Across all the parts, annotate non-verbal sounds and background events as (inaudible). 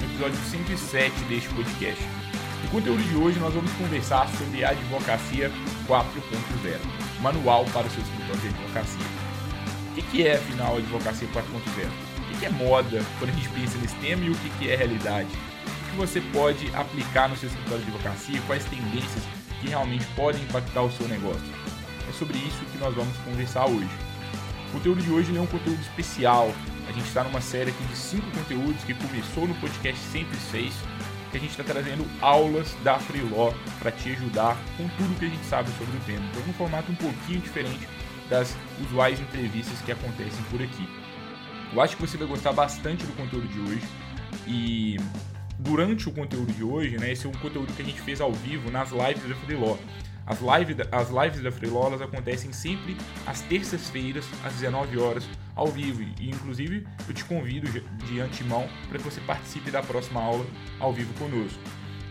no episódio 107 deste podcast. No conteúdo de hoje, nós vamos conversar sobre a Advocacia 4.0, manual para o seu escritório de advocacia. O que é, afinal, a Advocacia 4.0? O que é moda quando a gente pensa nesse tema e o que é realidade? O que você pode aplicar no seu escritório de advocacia? Quais tendências que realmente podem impactar o seu negócio? É sobre isso que nós vamos conversar hoje. O conteúdo de hoje é um conteúdo especial. A gente está numa série aqui de cinco conteúdos que começou no podcast 106, que a gente está trazendo aulas da Freeló para te ajudar com tudo que a gente sabe sobre o tema. Então, um formato um pouquinho diferente das usuais entrevistas que acontecem por aqui. Eu acho que você vai gostar bastante do conteúdo de hoje e durante o conteúdo de hoje, né, esse é um conteúdo que a gente fez ao vivo nas lives da Freeló. As, live, as lives da Freelolas acontecem sempre às terças-feiras, às 19 horas, ao vivo. E, inclusive, eu te convido de antemão para que você participe da próxima aula ao vivo conosco.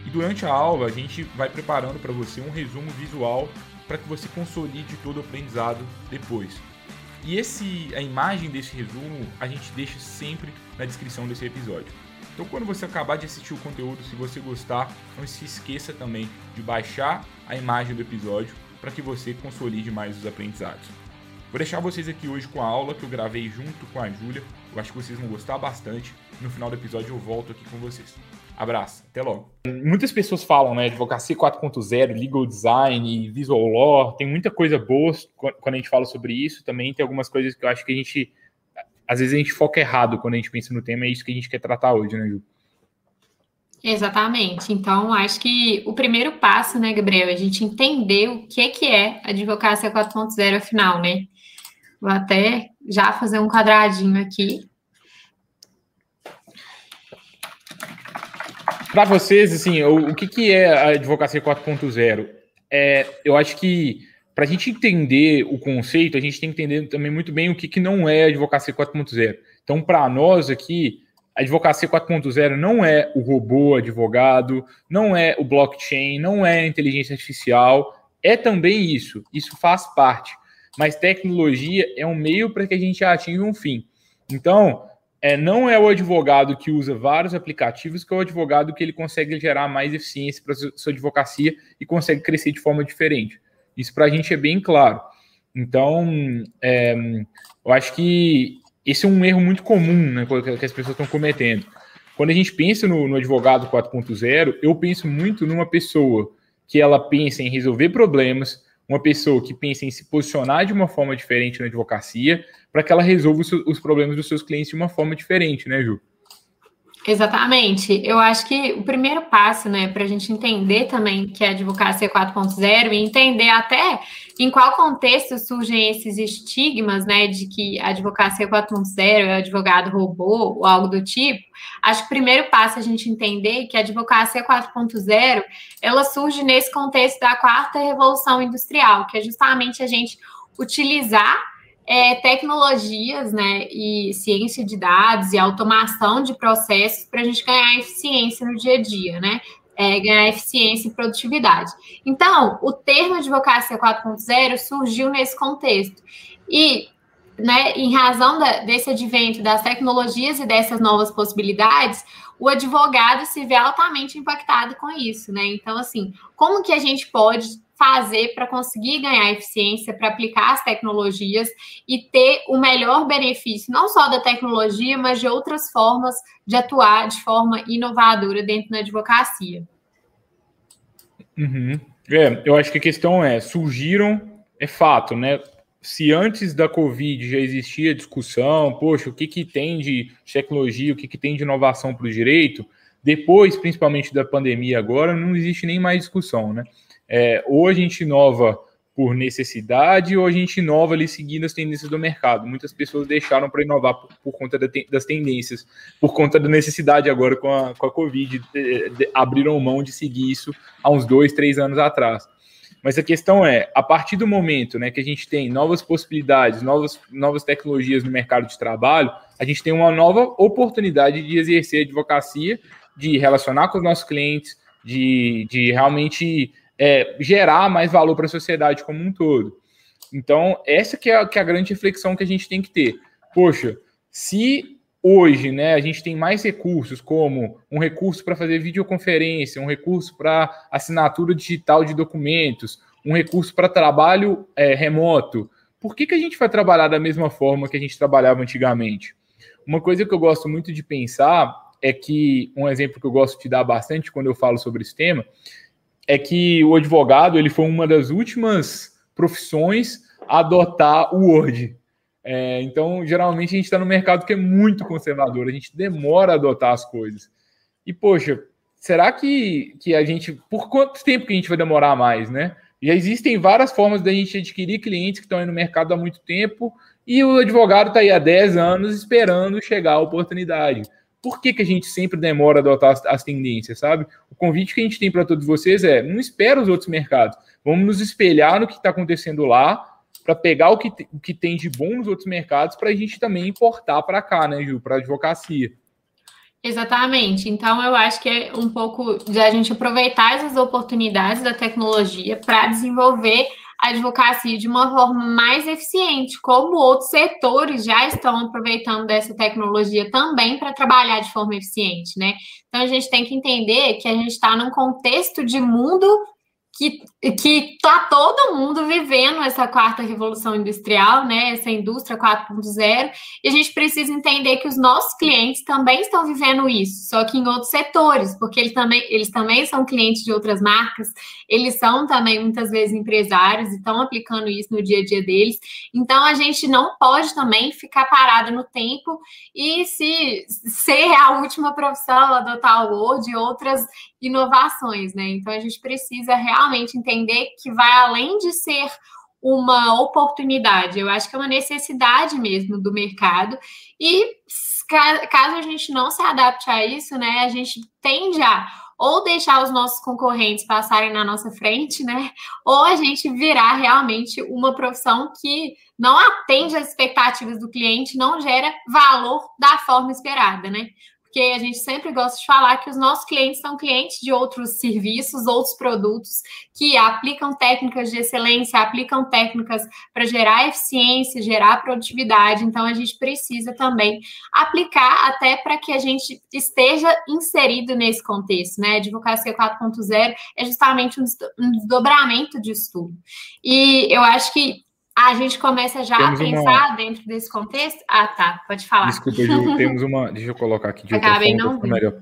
E durante a aula, a gente vai preparando para você um resumo visual para que você consolide todo o aprendizado depois. E esse, a imagem desse resumo a gente deixa sempre na descrição desse episódio. Então, quando você acabar de assistir o conteúdo, se você gostar, não se esqueça também de baixar a imagem do episódio para que você consolide mais os aprendizados. Vou deixar vocês aqui hoje com a aula que eu gravei junto com a Júlia. Eu acho que vocês vão gostar bastante. No final do episódio eu volto aqui com vocês. Abraço, até logo. Muitas pessoas falam, né, advocacia 4.0, legal design, visual law, tem muita coisa boa quando a gente fala sobre isso. Também tem algumas coisas que eu acho que a gente às vezes a gente foca errado quando a gente pensa no tema, é isso que a gente quer tratar hoje, né, Ju? Exatamente. Então, acho que o primeiro passo, né, Gabriel, é a gente entender o que, que é advocacia 4.0 afinal, né? Vou até já fazer um quadradinho aqui. Para vocês, assim, o, o que, que é a advocacia 4.0? É, eu acho que para a gente entender o conceito, a gente tem que entender também muito bem o que, que não é advocacia 4.0. Então, para nós aqui, advocacia 4.0 não é o robô advogado, não é o blockchain, não é a inteligência artificial, é também isso, isso faz parte. Mas tecnologia é um meio para que a gente atinja um fim. Então, é, não é o advogado que usa vários aplicativos que é o advogado que ele consegue gerar mais eficiência para sua advocacia e consegue crescer de forma diferente. Isso para a gente é bem claro. Então, é, eu acho que esse é um erro muito comum né, que as pessoas estão cometendo. Quando a gente pensa no, no advogado 4.0, eu penso muito numa pessoa que ela pensa em resolver problemas, uma pessoa que pensa em se posicionar de uma forma diferente na advocacia, para que ela resolva os, os problemas dos seus clientes de uma forma diferente, né, Ju? Exatamente. Eu acho que o primeiro passo, né, para a gente entender também que é a advocacia 4.0 e entender até em qual contexto surgem esses estigmas, né, de que a advocacia 4.0 é advogado robô ou algo do tipo, acho que o primeiro passo é a gente entender que a advocacia 4.0 ela surge nesse contexto da quarta revolução industrial, que é justamente a gente utilizar é, tecnologias, né, e ciência de dados e automação de processos para a gente ganhar eficiência no dia a dia, né? É, ganhar eficiência e produtividade. Então, o termo advocacia 4.0 surgiu nesse contexto. E, né, em razão da, desse advento das tecnologias e dessas novas possibilidades, o advogado se vê altamente impactado com isso, né? Então, assim, como que a gente pode fazer para conseguir ganhar eficiência, para aplicar as tecnologias e ter o melhor benefício, não só da tecnologia, mas de outras formas de atuar de forma inovadora dentro da advocacia. Uhum. É, eu acho que a questão é, surgiram, é fato, né? Se antes da Covid já existia discussão, poxa, o que, que tem de tecnologia, o que, que tem de inovação para o direito, depois, principalmente da pandemia agora, não existe nem mais discussão, né? É, ou a gente inova por necessidade ou a gente inova ali seguindo as tendências do mercado? Muitas pessoas deixaram para inovar por, por conta das tendências, por conta da necessidade agora com a, com a Covid, de, de, abriram mão de seguir isso há uns dois, três anos atrás. Mas a questão é, a partir do momento né, que a gente tem novas possibilidades, novas, novas tecnologias no mercado de trabalho, a gente tem uma nova oportunidade de exercer advocacia, de relacionar com os nossos clientes, de, de realmente é, gerar mais valor para a sociedade como um todo. Então, essa que é, a, que é a grande reflexão que a gente tem que ter. Poxa, se hoje né, a gente tem mais recursos, como um recurso para fazer videoconferência, um recurso para assinatura digital de documentos, um recurso para trabalho é, remoto, por que, que a gente vai trabalhar da mesma forma que a gente trabalhava antigamente? Uma coisa que eu gosto muito de pensar é que, um exemplo que eu gosto de dar bastante quando eu falo sobre esse tema, é que o advogado ele foi uma das últimas profissões a adotar o Word. É, então, geralmente, a gente está no mercado que é muito conservador, a gente demora a adotar as coisas. E, poxa, será que, que a gente. Por quanto tempo que a gente vai demorar mais, né? Já existem várias formas da gente adquirir clientes que estão aí no mercado há muito tempo e o advogado está aí há 10 anos esperando chegar a oportunidade por que, que a gente sempre demora a adotar as, as tendências, sabe? O convite que a gente tem para todos vocês é: não espera os outros mercados, vamos nos espelhar no que está acontecendo lá, para pegar o que, o que tem de bom nos outros mercados, para a gente também importar para cá, né, Ju, para a advocacia. Exatamente. Então, eu acho que é um pouco de a gente aproveitar essas oportunidades da tecnologia para desenvolver advocacia de uma forma mais eficiente, como outros setores já estão aproveitando dessa tecnologia também para trabalhar de forma eficiente, né? Então a gente tem que entender que a gente está num contexto de mundo que que tá todo mundo vivendo essa quarta revolução industrial, né? Essa indústria 4.0, e a gente precisa entender que os nossos clientes também estão vivendo isso, só que em outros setores, porque eles também, eles também são clientes de outras marcas, eles são também muitas vezes empresários e estão aplicando isso no dia a dia deles. Então a gente não pode também ficar parado no tempo e se ser a última profissão, adotar o Word e outras inovações, né? Então a gente precisa realmente entender que vai além de ser uma oportunidade, eu acho que é uma necessidade mesmo do mercado. E caso a gente não se adapte a isso, né, a gente tende a ou deixar os nossos concorrentes passarem na nossa frente, né? Ou a gente virar realmente uma profissão que não atende às expectativas do cliente, não gera valor da forma esperada, né? Porque a gente sempre gosta de falar que os nossos clientes são clientes de outros serviços, outros produtos que aplicam técnicas de excelência, aplicam técnicas para gerar eficiência, gerar produtividade. Então a gente precisa também aplicar até para que a gente esteja inserido nesse contexto, né? A advocacia 4.0 é justamente um desdobramento de estudo. E eu acho que a gente começa já temos a pensar uma... dentro desse contexto. Ah, tá. Pode falar. Desculpa, Ju, (laughs) temos uma. Deixa eu colocar aqui de Acabei não melhor.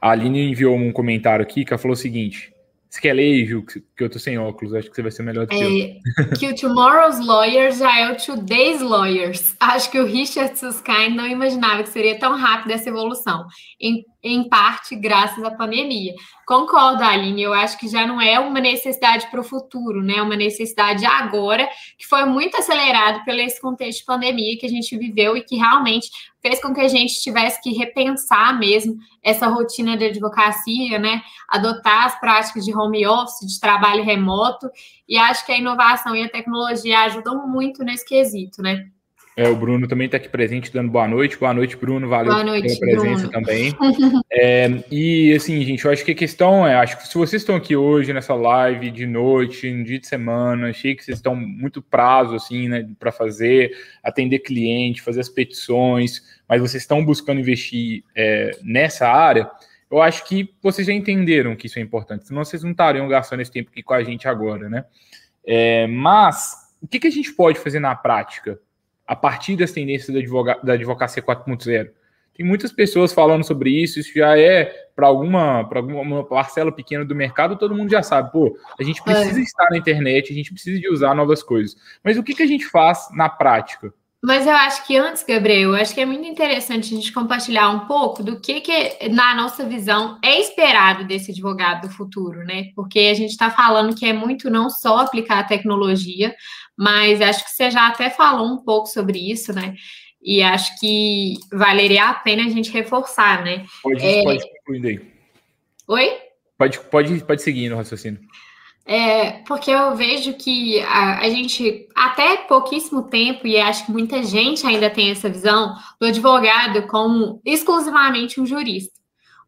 A Aline enviou um comentário aqui que ela falou o seguinte: você quer ler, Ju, que eu tô sem óculos, acho que você vai ser melhor do que é, eu. Que o Tomorrow's Lawyers já é o Today's Lawyers. Acho que o Richard Susskind não imaginava que seria tão rápida essa evolução, em, em parte graças à pandemia. Concordo, Aline, eu acho que já não é uma necessidade para o futuro, né? Uma necessidade agora, que foi muito acelerado pelo esse contexto de pandemia que a gente viveu e que realmente fez com que a gente tivesse que repensar mesmo essa rotina de advocacia, né? Adotar as práticas de home office, de trabalho remoto, e acho que a inovação e a tecnologia ajudam muito nesse quesito, né? É, o Bruno também está aqui presente, dando boa noite. Boa noite, Bruno. Valeu boa noite, pela presença Bruno. também. (laughs) é, e assim, gente, eu acho que a questão é, acho que se vocês estão aqui hoje nessa live de noite, no dia de semana, achei que vocês estão muito prazo assim, né, para fazer, atender cliente, fazer as petições, mas vocês estão buscando investir é, nessa área. Eu acho que vocês já entenderam que isso é importante, senão vocês não estariam gastando esse tempo aqui com a gente agora, né? É, mas o que, que a gente pode fazer na prática? A partir das tendências da, advoga da advocacia 4.0. Tem muitas pessoas falando sobre isso, isso já é para alguma, alguma parcela pequena do mercado, todo mundo já sabe, pô, a gente precisa é. estar na internet, a gente precisa de usar novas coisas. Mas o que, que a gente faz na prática? Mas eu acho que antes, Gabriel, eu acho que é muito interessante a gente compartilhar um pouco do que, que na nossa visão, é esperado desse advogado do futuro, né? Porque a gente está falando que é muito não só aplicar a tecnologia, mas acho que você já até falou um pouco sobre isso, né? E acho que valeria a pena a gente reforçar, né? Pode, é... pode concluir aí. Oi? Pode, pode, pode seguir no raciocínio. É, porque eu vejo que a, a, gente, até pouquíssimo tempo, e acho que muita gente ainda tem essa visão, do advogado como exclusivamente um jurista.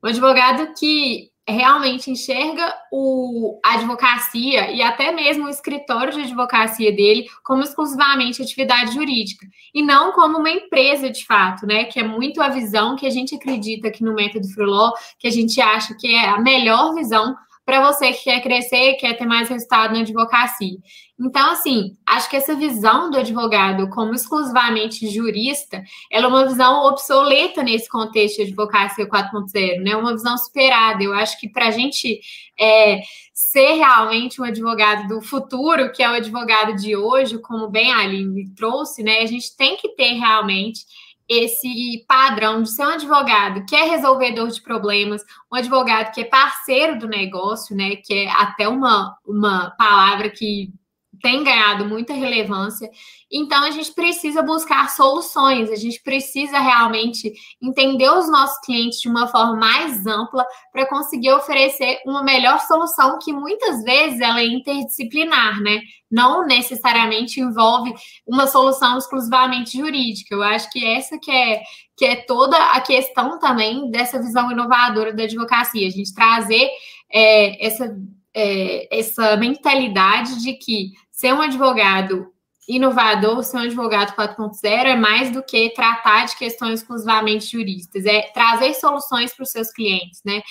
Um advogado que realmente enxerga o, a advocacia e até mesmo o escritório de advocacia dele como exclusivamente atividade jurídica e não como uma empresa de fato, né? Que é muito a visão que a gente acredita aqui no método Free Law, que a gente acha que é a melhor visão para você que quer crescer, quer ter mais resultado na advocacia. Então, assim, acho que essa visão do advogado como exclusivamente jurista, ela é uma visão obsoleta nesse contexto de advocacia 4.0, né? Uma visão superada. Eu acho que para a gente é, ser realmente um advogado do futuro, que é o advogado de hoje, como bem a Aline trouxe, né? A gente tem que ter realmente esse padrão de ser um advogado que é resolvedor de problemas, um advogado que é parceiro do negócio, né? Que é até uma, uma palavra que tem ganhado muita relevância. Então, a gente precisa buscar soluções, a gente precisa realmente entender os nossos clientes de uma forma mais ampla para conseguir oferecer uma melhor solução que muitas vezes ela é interdisciplinar, né? Não necessariamente envolve uma solução exclusivamente jurídica. Eu acho que essa que é que é toda a questão também dessa visão inovadora da advocacia, a gente trazer é, essa é, essa mentalidade de que ser um advogado inovador, ser um advogado 4.0 é mais do que tratar de questões exclusivamente jurídicas, é trazer soluções para os seus clientes, né?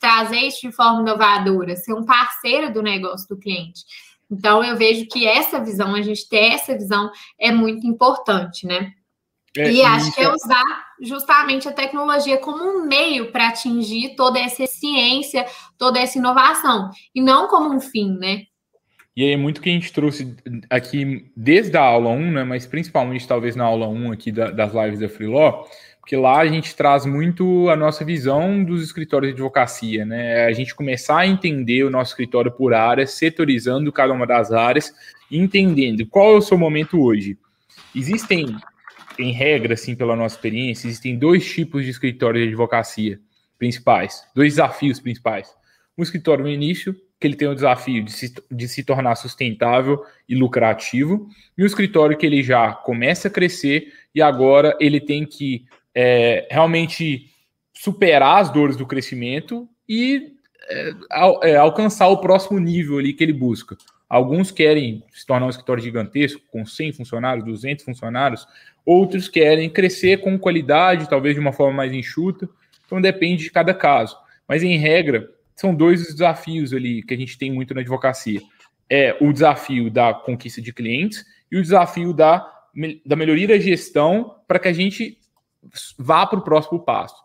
Trazer isso de forma inovadora, ser um parceiro do negócio do cliente. Então, eu vejo que essa visão, a gente ter essa visão é muito importante, né? É, e acho que é usar justamente a tecnologia como um meio para atingir toda essa ciência, toda essa inovação, e não como um fim, né? E aí, muito que a gente trouxe aqui desde a aula 1, né, mas principalmente talvez na aula 1 aqui da, das lives da Freelaw, porque lá a gente traz muito a nossa visão dos escritórios de advocacia, né? A gente começar a entender o nosso escritório por área, setorizando cada uma das áreas entendendo qual é o seu momento hoje. Existem, em regra, assim, pela nossa experiência, existem dois tipos de escritórios de advocacia principais, dois desafios principais. Um escritório no início, que ele tem o desafio de se, de se tornar sustentável e lucrativo, e um escritório que ele já começa a crescer e agora ele tem que é, realmente superar as dores do crescimento e é, al, é, alcançar o próximo nível ali que ele busca. Alguns querem se tornar um escritório gigantesco, com 100 funcionários, 200 funcionários, outros querem crescer com qualidade, talvez de uma forma mais enxuta, então depende de cada caso. Mas, em regra, são dois os desafios ali que a gente tem muito na advocacia. É o desafio da conquista de clientes e o desafio da, da melhoria da gestão para que a gente vá para o próximo passo.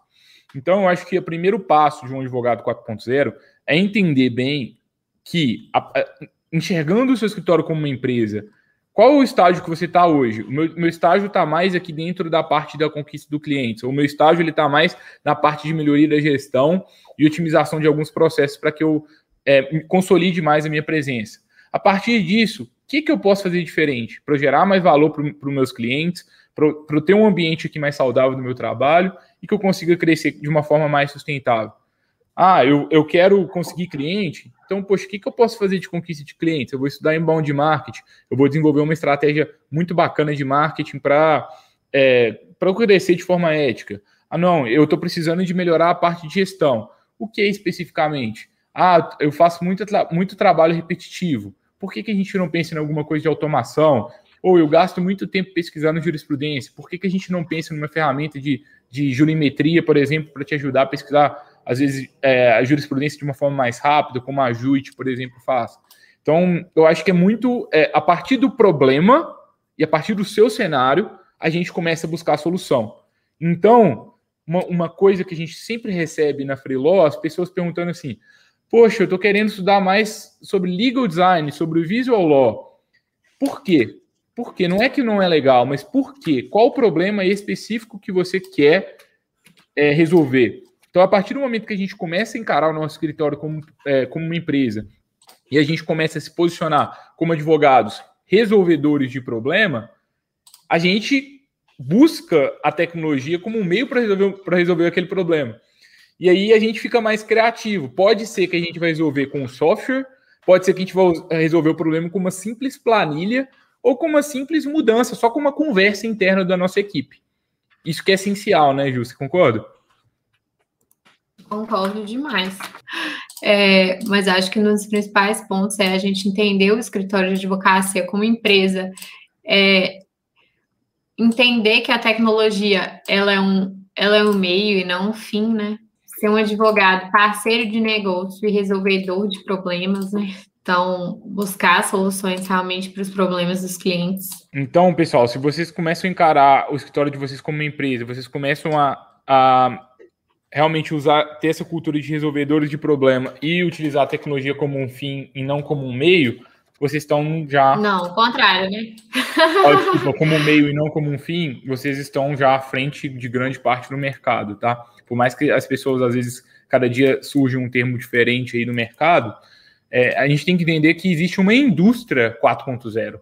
Então, eu acho que o primeiro passo de um advogado 4.0 é entender bem que, a, a, enxergando o seu escritório como uma empresa, qual o estágio que você está hoje? O meu, meu estágio está mais aqui dentro da parte da conquista do cliente. O meu estágio está mais na parte de melhoria da gestão e otimização de alguns processos para que eu é, consolide mais a minha presença. A partir disso, o que, que eu posso fazer diferente para gerar mais valor para os meus clientes, para eu ter um ambiente aqui mais saudável no meu trabalho e que eu consiga crescer de uma forma mais sustentável? Ah, eu, eu quero conseguir cliente, então, poxa, o que, que eu posso fazer de conquista de clientes? Eu vou estudar inbound marketing, eu vou desenvolver uma estratégia muito bacana de marketing para é, crescer de forma ética. Ah, não, eu estou precisando de melhorar a parte de gestão. O que especificamente? Ah, eu faço muito, muito trabalho repetitivo. Por que, que a gente não pensa em alguma coisa de automação? Ou eu gasto muito tempo pesquisando jurisprudência. Por que, que a gente não pensa numa ferramenta de, de jurimetria, por exemplo, para te ajudar a pesquisar às vezes, é, a jurisprudência de uma forma mais rápida, como a JUIT, por exemplo, faz. Então, eu acho que é muito é, a partir do problema e a partir do seu cenário, a gente começa a buscar a solução. Então, uma, uma coisa que a gente sempre recebe na Freelaw, as pessoas perguntando assim: Poxa, eu estou querendo estudar mais sobre legal design, sobre visual law. Por quê? Por quê? Não é que não é legal, mas por quê? Qual o problema específico que você quer é, resolver? Então, a partir do momento que a gente começa a encarar o nosso escritório como, é, como uma empresa e a gente começa a se posicionar como advogados resolvedores de problema, a gente busca a tecnologia como um meio para resolver, resolver aquele problema. E aí a gente fica mais criativo. Pode ser que a gente vai resolver com software, pode ser que a gente vai resolver o problema com uma simples planilha ou com uma simples mudança, só com uma conversa interna da nossa equipe. Isso que é essencial, né, Ju? Você concorda? Concordo demais. É, mas acho que um dos principais pontos é a gente entender o escritório de advocacia como empresa, é, entender que a tecnologia ela é, um, ela é um meio e não um fim, né? Ser um advogado parceiro de negócio e resolvedor de problemas, né? Então, buscar soluções realmente para os problemas dos clientes. Então, pessoal, se vocês começam a encarar o escritório de vocês como uma empresa, vocês começam a, a realmente usar, ter essa cultura de resolvedores de problema e utilizar a tecnologia como um fim e não como um meio, vocês estão já. Não, o contrário, né? Desculpa, como um meio e não como um fim, vocês estão já à frente de grande parte do mercado, tá? Por mais que as pessoas, às vezes, cada dia surge um termo diferente aí no mercado, é, a gente tem que entender que existe uma indústria 4.0,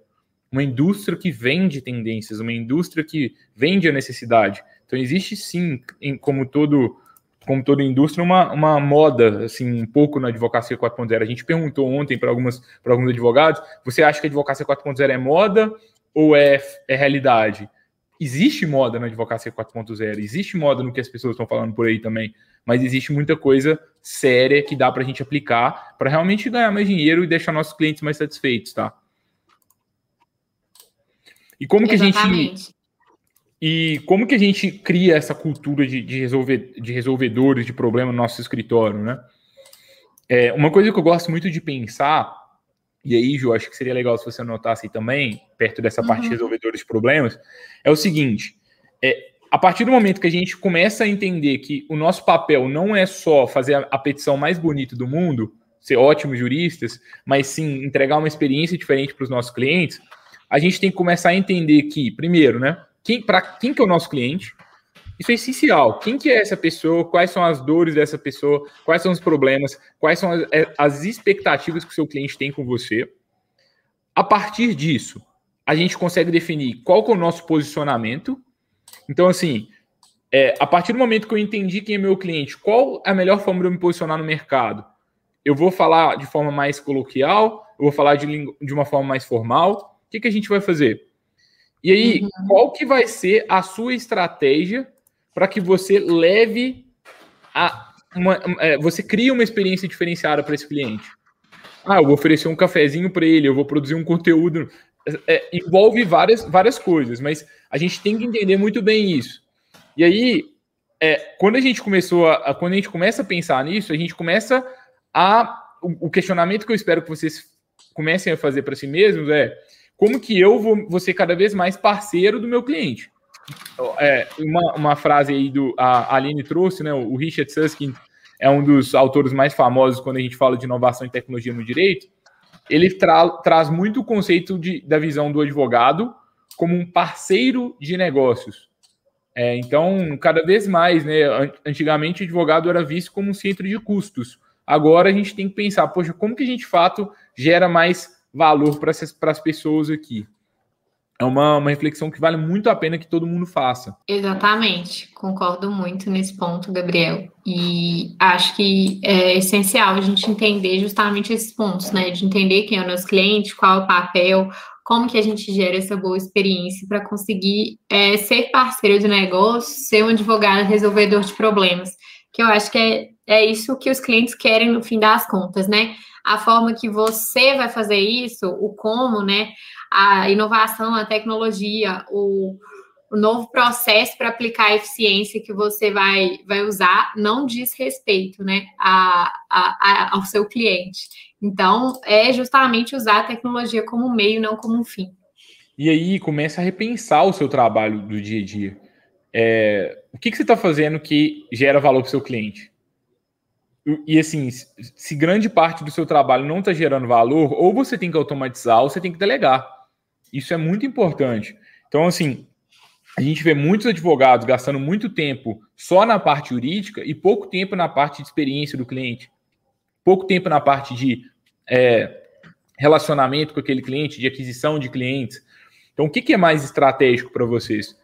uma indústria que vende tendências, uma indústria que vende a necessidade. Então existe sim, em, como todo como toda indústria, uma, uma moda, assim, um pouco na advocacia 4.0. A gente perguntou ontem para alguns advogados, você acha que a advocacia 4.0 é moda ou é, é realidade? Existe moda na advocacia 4.0, existe moda no que as pessoas estão falando por aí também mas existe muita coisa séria que dá para a gente aplicar para realmente ganhar mais dinheiro e deixar nossos clientes mais satisfeitos, tá? E como que Exatamente. a gente e como que a gente cria essa cultura de, de, resolver, de resolvedores de problemas no nosso escritório, né? É, uma coisa que eu gosto muito de pensar, e aí, Ju, acho que seria legal se você anotasse também, perto dessa uhum. parte de resolvedores de problemas, é o seguinte: é, a partir do momento que a gente começa a entender que o nosso papel não é só fazer a, a petição mais bonita do mundo, ser ótimos juristas, mas sim entregar uma experiência diferente para os nossos clientes, a gente tem que começar a entender que, primeiro, né, quem, para quem que é o nosso cliente, isso é essencial. Quem que é essa pessoa? Quais são as dores dessa pessoa? Quais são os problemas? Quais são as, é, as expectativas que o seu cliente tem com você? A partir disso, a gente consegue definir qual que é o nosso posicionamento então, assim, é, a partir do momento que eu entendi quem é meu cliente, qual é a melhor forma de eu me posicionar no mercado? Eu vou falar de forma mais coloquial, eu vou falar de, de uma forma mais formal. O que, que a gente vai fazer? E aí, uhum. qual que vai ser a sua estratégia para que você leve a uma, é, você cria uma experiência diferenciada para esse cliente? Ah, eu vou oferecer um cafezinho para ele, eu vou produzir um conteúdo é, envolve várias, várias coisas, mas a gente tem que entender muito bem isso. E aí, é, quando a gente começou a, a, quando a gente começa a pensar nisso, a gente começa a o, o questionamento que eu espero que vocês comecem a fazer para si mesmos é como que eu vou, vou ser cada vez mais parceiro do meu cliente. É, uma, uma frase aí do a Aline trouxe, né? O Richard Susskind é um dos autores mais famosos quando a gente fala de inovação e tecnologia no direito ele tra traz muito o conceito de, da visão do advogado como um parceiro de negócios. É, então, cada vez mais, né? Antigamente, o advogado era visto como um centro de custos. Agora a gente tem que pensar, poxa, como que a gente de fato gera mais valor para as pessoas aqui? é uma, uma reflexão que vale muito a pena que todo mundo faça. Exatamente, concordo muito nesse ponto, Gabriel. E acho que é essencial a gente entender justamente esses pontos, né? De entender quem é o nosso cliente, qual é o papel, como que a gente gera essa boa experiência para conseguir é, ser parceiro de negócio, ser um advogado resolvedor de problemas. Que eu acho que é, é isso que os clientes querem no fim das contas, né? A forma que você vai fazer isso, o como, né? a inovação, a tecnologia, o, o novo processo para aplicar a eficiência que você vai, vai usar não diz respeito né, a, a, a, ao seu cliente. Então, é justamente usar a tecnologia como meio, não como um fim. E aí começa a repensar o seu trabalho do dia a dia. É, o que, que você está fazendo que gera valor para o seu cliente? E assim, se grande parte do seu trabalho não está gerando valor, ou você tem que automatizar, ou você tem que delegar. Isso é muito importante. Então, assim, a gente vê muitos advogados gastando muito tempo só na parte jurídica e pouco tempo na parte de experiência do cliente, pouco tempo na parte de é, relacionamento com aquele cliente, de aquisição de clientes. Então, o que, que é mais estratégico para vocês?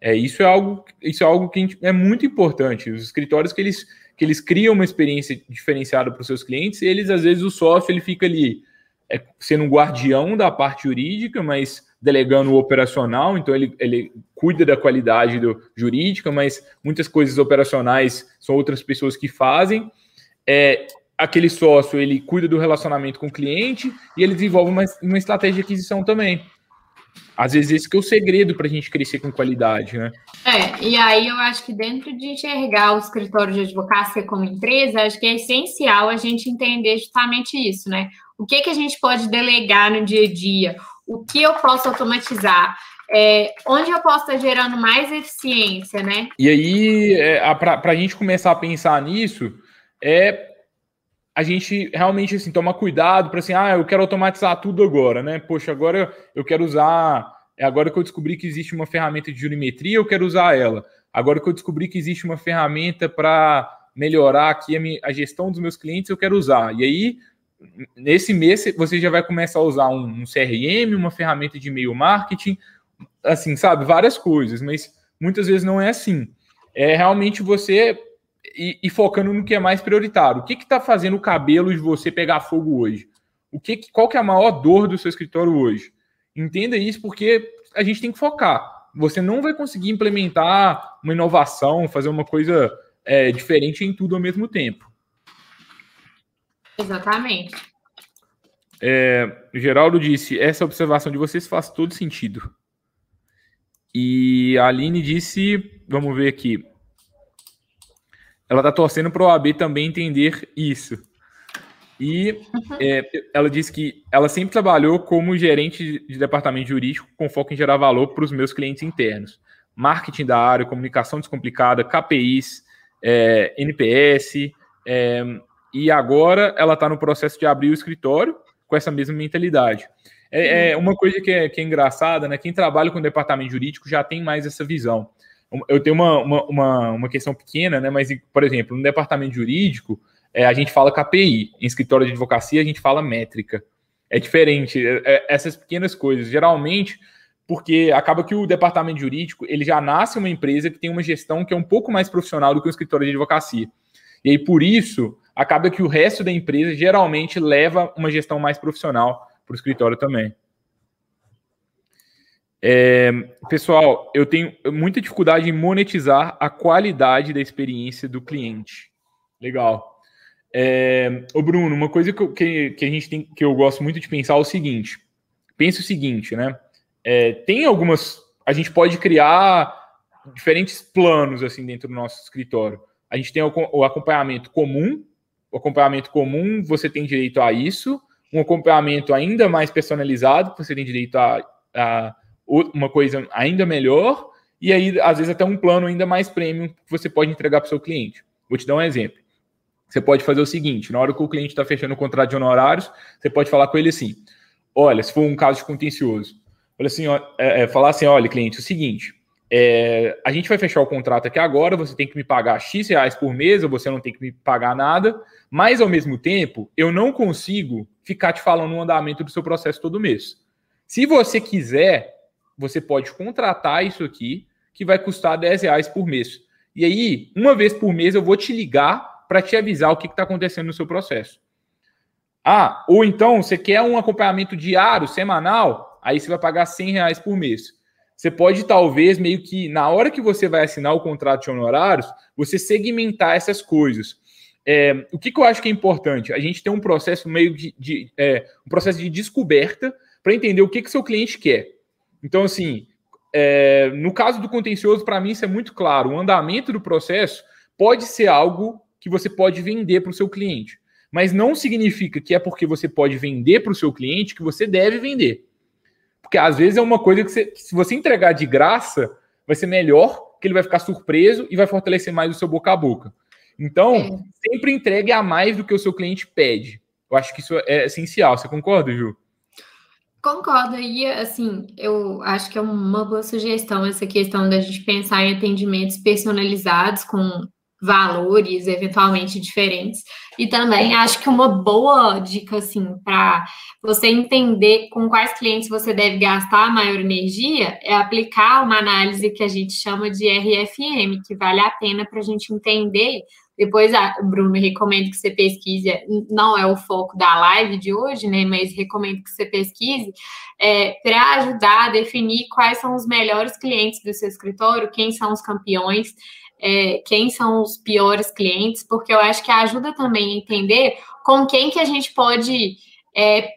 É, isso é algo, isso é algo que gente, é muito importante. Os escritórios que eles, que eles criam uma experiência diferenciada para os seus clientes, eles, às vezes, o sócio ele fica ali é, sendo um guardião da parte jurídica, mas delegando o operacional, então ele, ele cuida da qualidade do, jurídica, mas muitas coisas operacionais são outras pessoas que fazem. É, aquele sócio ele cuida do relacionamento com o cliente e ele desenvolve uma, uma estratégia de aquisição também. Às vezes esse que é o segredo para a gente crescer com qualidade, né? É, e aí eu acho que dentro de enxergar o escritório de advocacia como empresa, acho que é essencial a gente entender justamente isso, né? O que, que a gente pode delegar no dia a dia? O que eu posso automatizar? É, onde eu posso estar gerando mais eficiência, né? E aí, é, para a gente começar a pensar nisso, é a gente realmente assim tomar cuidado para assim, ah, eu quero automatizar tudo agora, né? Poxa, agora eu quero usar, é agora que eu descobri que existe uma ferramenta de jurimetria, eu quero usar ela. Agora que eu descobri que existe uma ferramenta para melhorar aqui a, minha, a, gestão dos meus clientes, eu quero usar. E aí nesse mês você já vai começar a usar um, um CRM, uma ferramenta de e-mail marketing, assim, sabe, várias coisas, mas muitas vezes não é assim. É realmente você e, e focando no que é mais prioritário. O que está fazendo o cabelo de você pegar fogo hoje? O que, qual que é a maior dor do seu escritório hoje? Entenda isso porque a gente tem que focar. Você não vai conseguir implementar uma inovação, fazer uma coisa é, diferente em tudo ao mesmo tempo. Exatamente. É, Geraldo disse: essa observação de vocês faz todo sentido. E a Aline disse: vamos ver aqui. Ela está torcendo para o OAB também entender isso. E uhum. é, ela disse que ela sempre trabalhou como gerente de departamento jurídico com foco em gerar valor para os meus clientes internos. Marketing da área, comunicação descomplicada, KPIs, é, NPS, é, e agora ela está no processo de abrir o escritório com essa mesma mentalidade. É, é uma coisa que é, que é, engraçada, né? Quem trabalha com departamento jurídico já tem mais essa visão. Eu tenho uma, uma, uma, uma questão pequena, né? Mas, por exemplo, no departamento jurídico, é, a gente fala KPI. Em escritório de advocacia, a gente fala métrica. É diferente. É, é, essas pequenas coisas. Geralmente, porque acaba que o departamento jurídico ele já nasce uma empresa que tem uma gestão que é um pouco mais profissional do que o escritório de advocacia. E aí, por isso, acaba que o resto da empresa geralmente leva uma gestão mais profissional para o escritório também. É, pessoal, eu tenho muita dificuldade em monetizar a qualidade da experiência do cliente. Legal. É, ô Bruno, uma coisa que, que, que, a gente tem, que eu gosto muito de pensar é o seguinte: pense o seguinte, né? É, tem algumas. A gente pode criar diferentes planos assim dentro do nosso escritório. A gente tem o, o acompanhamento comum, o acompanhamento comum, você tem direito a isso. Um acompanhamento ainda mais personalizado, você tem direito a, a uma coisa ainda melhor. E aí, às vezes, até um plano ainda mais premium que você pode entregar para o seu cliente. Vou te dar um exemplo. Você pode fazer o seguinte: na hora que o cliente está fechando o contrato de honorários, você pode falar com ele assim: olha, se for um caso de contencioso, olha assim, ó, é, é, falar assim: olha, cliente, é o seguinte, é, a gente vai fechar o contrato aqui agora, você tem que me pagar X reais por mês, ou você não tem que me pagar nada, mas ao mesmo tempo, eu não consigo ficar te falando o andamento do seu processo todo mês. Se você quiser, você pode contratar isso aqui, que vai custar 10 reais por mês. E aí, uma vez por mês, eu vou te ligar para te avisar o que está acontecendo no seu processo. Ah, ou então você quer um acompanhamento diário, semanal, aí você vai pagar 100 reais por mês. Você pode, talvez, meio que, na hora que você vai assinar o contrato de honorários, você segmentar essas coisas. É, o que, que, eu acho que é importante? A gente tem um processo meio de, de é, um processo de descoberta para entender o que, que seu cliente quer. Então, assim, é, no caso do contencioso, para mim isso é muito claro. O andamento do processo pode ser algo que você pode vender para o seu cliente, mas não significa que é porque você pode vender para o seu cliente que você deve vender. Porque às vezes é uma coisa que, você, que se você entregar de graça, vai ser melhor, que ele vai ficar surpreso e vai fortalecer mais o seu boca a boca. Então, sempre entregue a mais do que o seu cliente pede. Eu acho que isso é essencial. Você concorda, Ju? Concordo, e assim, eu acho que é uma boa sugestão essa questão da gente pensar em atendimentos personalizados com valores eventualmente diferentes. E também acho que uma boa dica assim para você entender com quais clientes você deve gastar maior energia é aplicar uma análise que a gente chama de RFM, que vale a pena para a gente entender. Depois, a Bruno, recomendo que você pesquise, não é o foco da live de hoje, né? Mas recomendo que você pesquise é, para ajudar a definir quais são os melhores clientes do seu escritório, quem são os campeões é, quem são os piores clientes, porque eu acho que ajuda também a entender com quem que a gente pode é,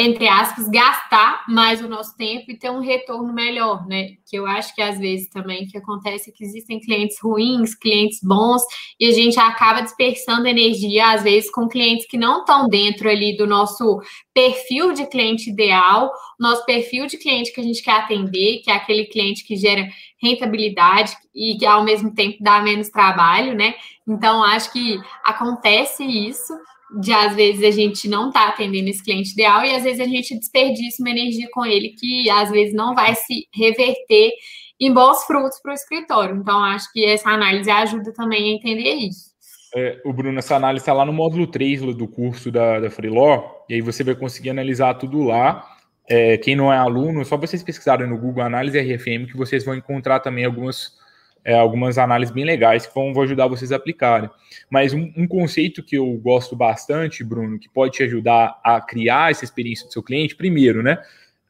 entre aspas, gastar mais o nosso tempo e ter um retorno melhor, né? Que eu acho que às vezes também que acontece é que existem clientes ruins, clientes bons, e a gente acaba dispersando energia, às vezes, com clientes que não estão dentro ali do nosso perfil de cliente ideal, nosso perfil de cliente que a gente quer atender, que é aquele cliente que gera rentabilidade e que ao mesmo tempo dá menos trabalho, né? Então, acho que acontece isso de às vezes a gente não está atendendo esse cliente ideal e às vezes a gente desperdiça uma energia com ele que às vezes não vai se reverter em bons frutos para o escritório. Então, acho que essa análise ajuda também a entender isso. É, o Bruno, essa análise está lá no módulo 3 do curso da, da Freeló, e aí você vai conseguir analisar tudo lá. É, quem não é aluno, só vocês pesquisarem no Google Análise RFM que vocês vão encontrar também algumas é, algumas análises bem legais que vão, vão ajudar vocês a aplicarem. Mas um, um, conceito que eu gosto bastante, Bruno, que pode te ajudar a criar essa experiência do seu cliente, primeiro, né?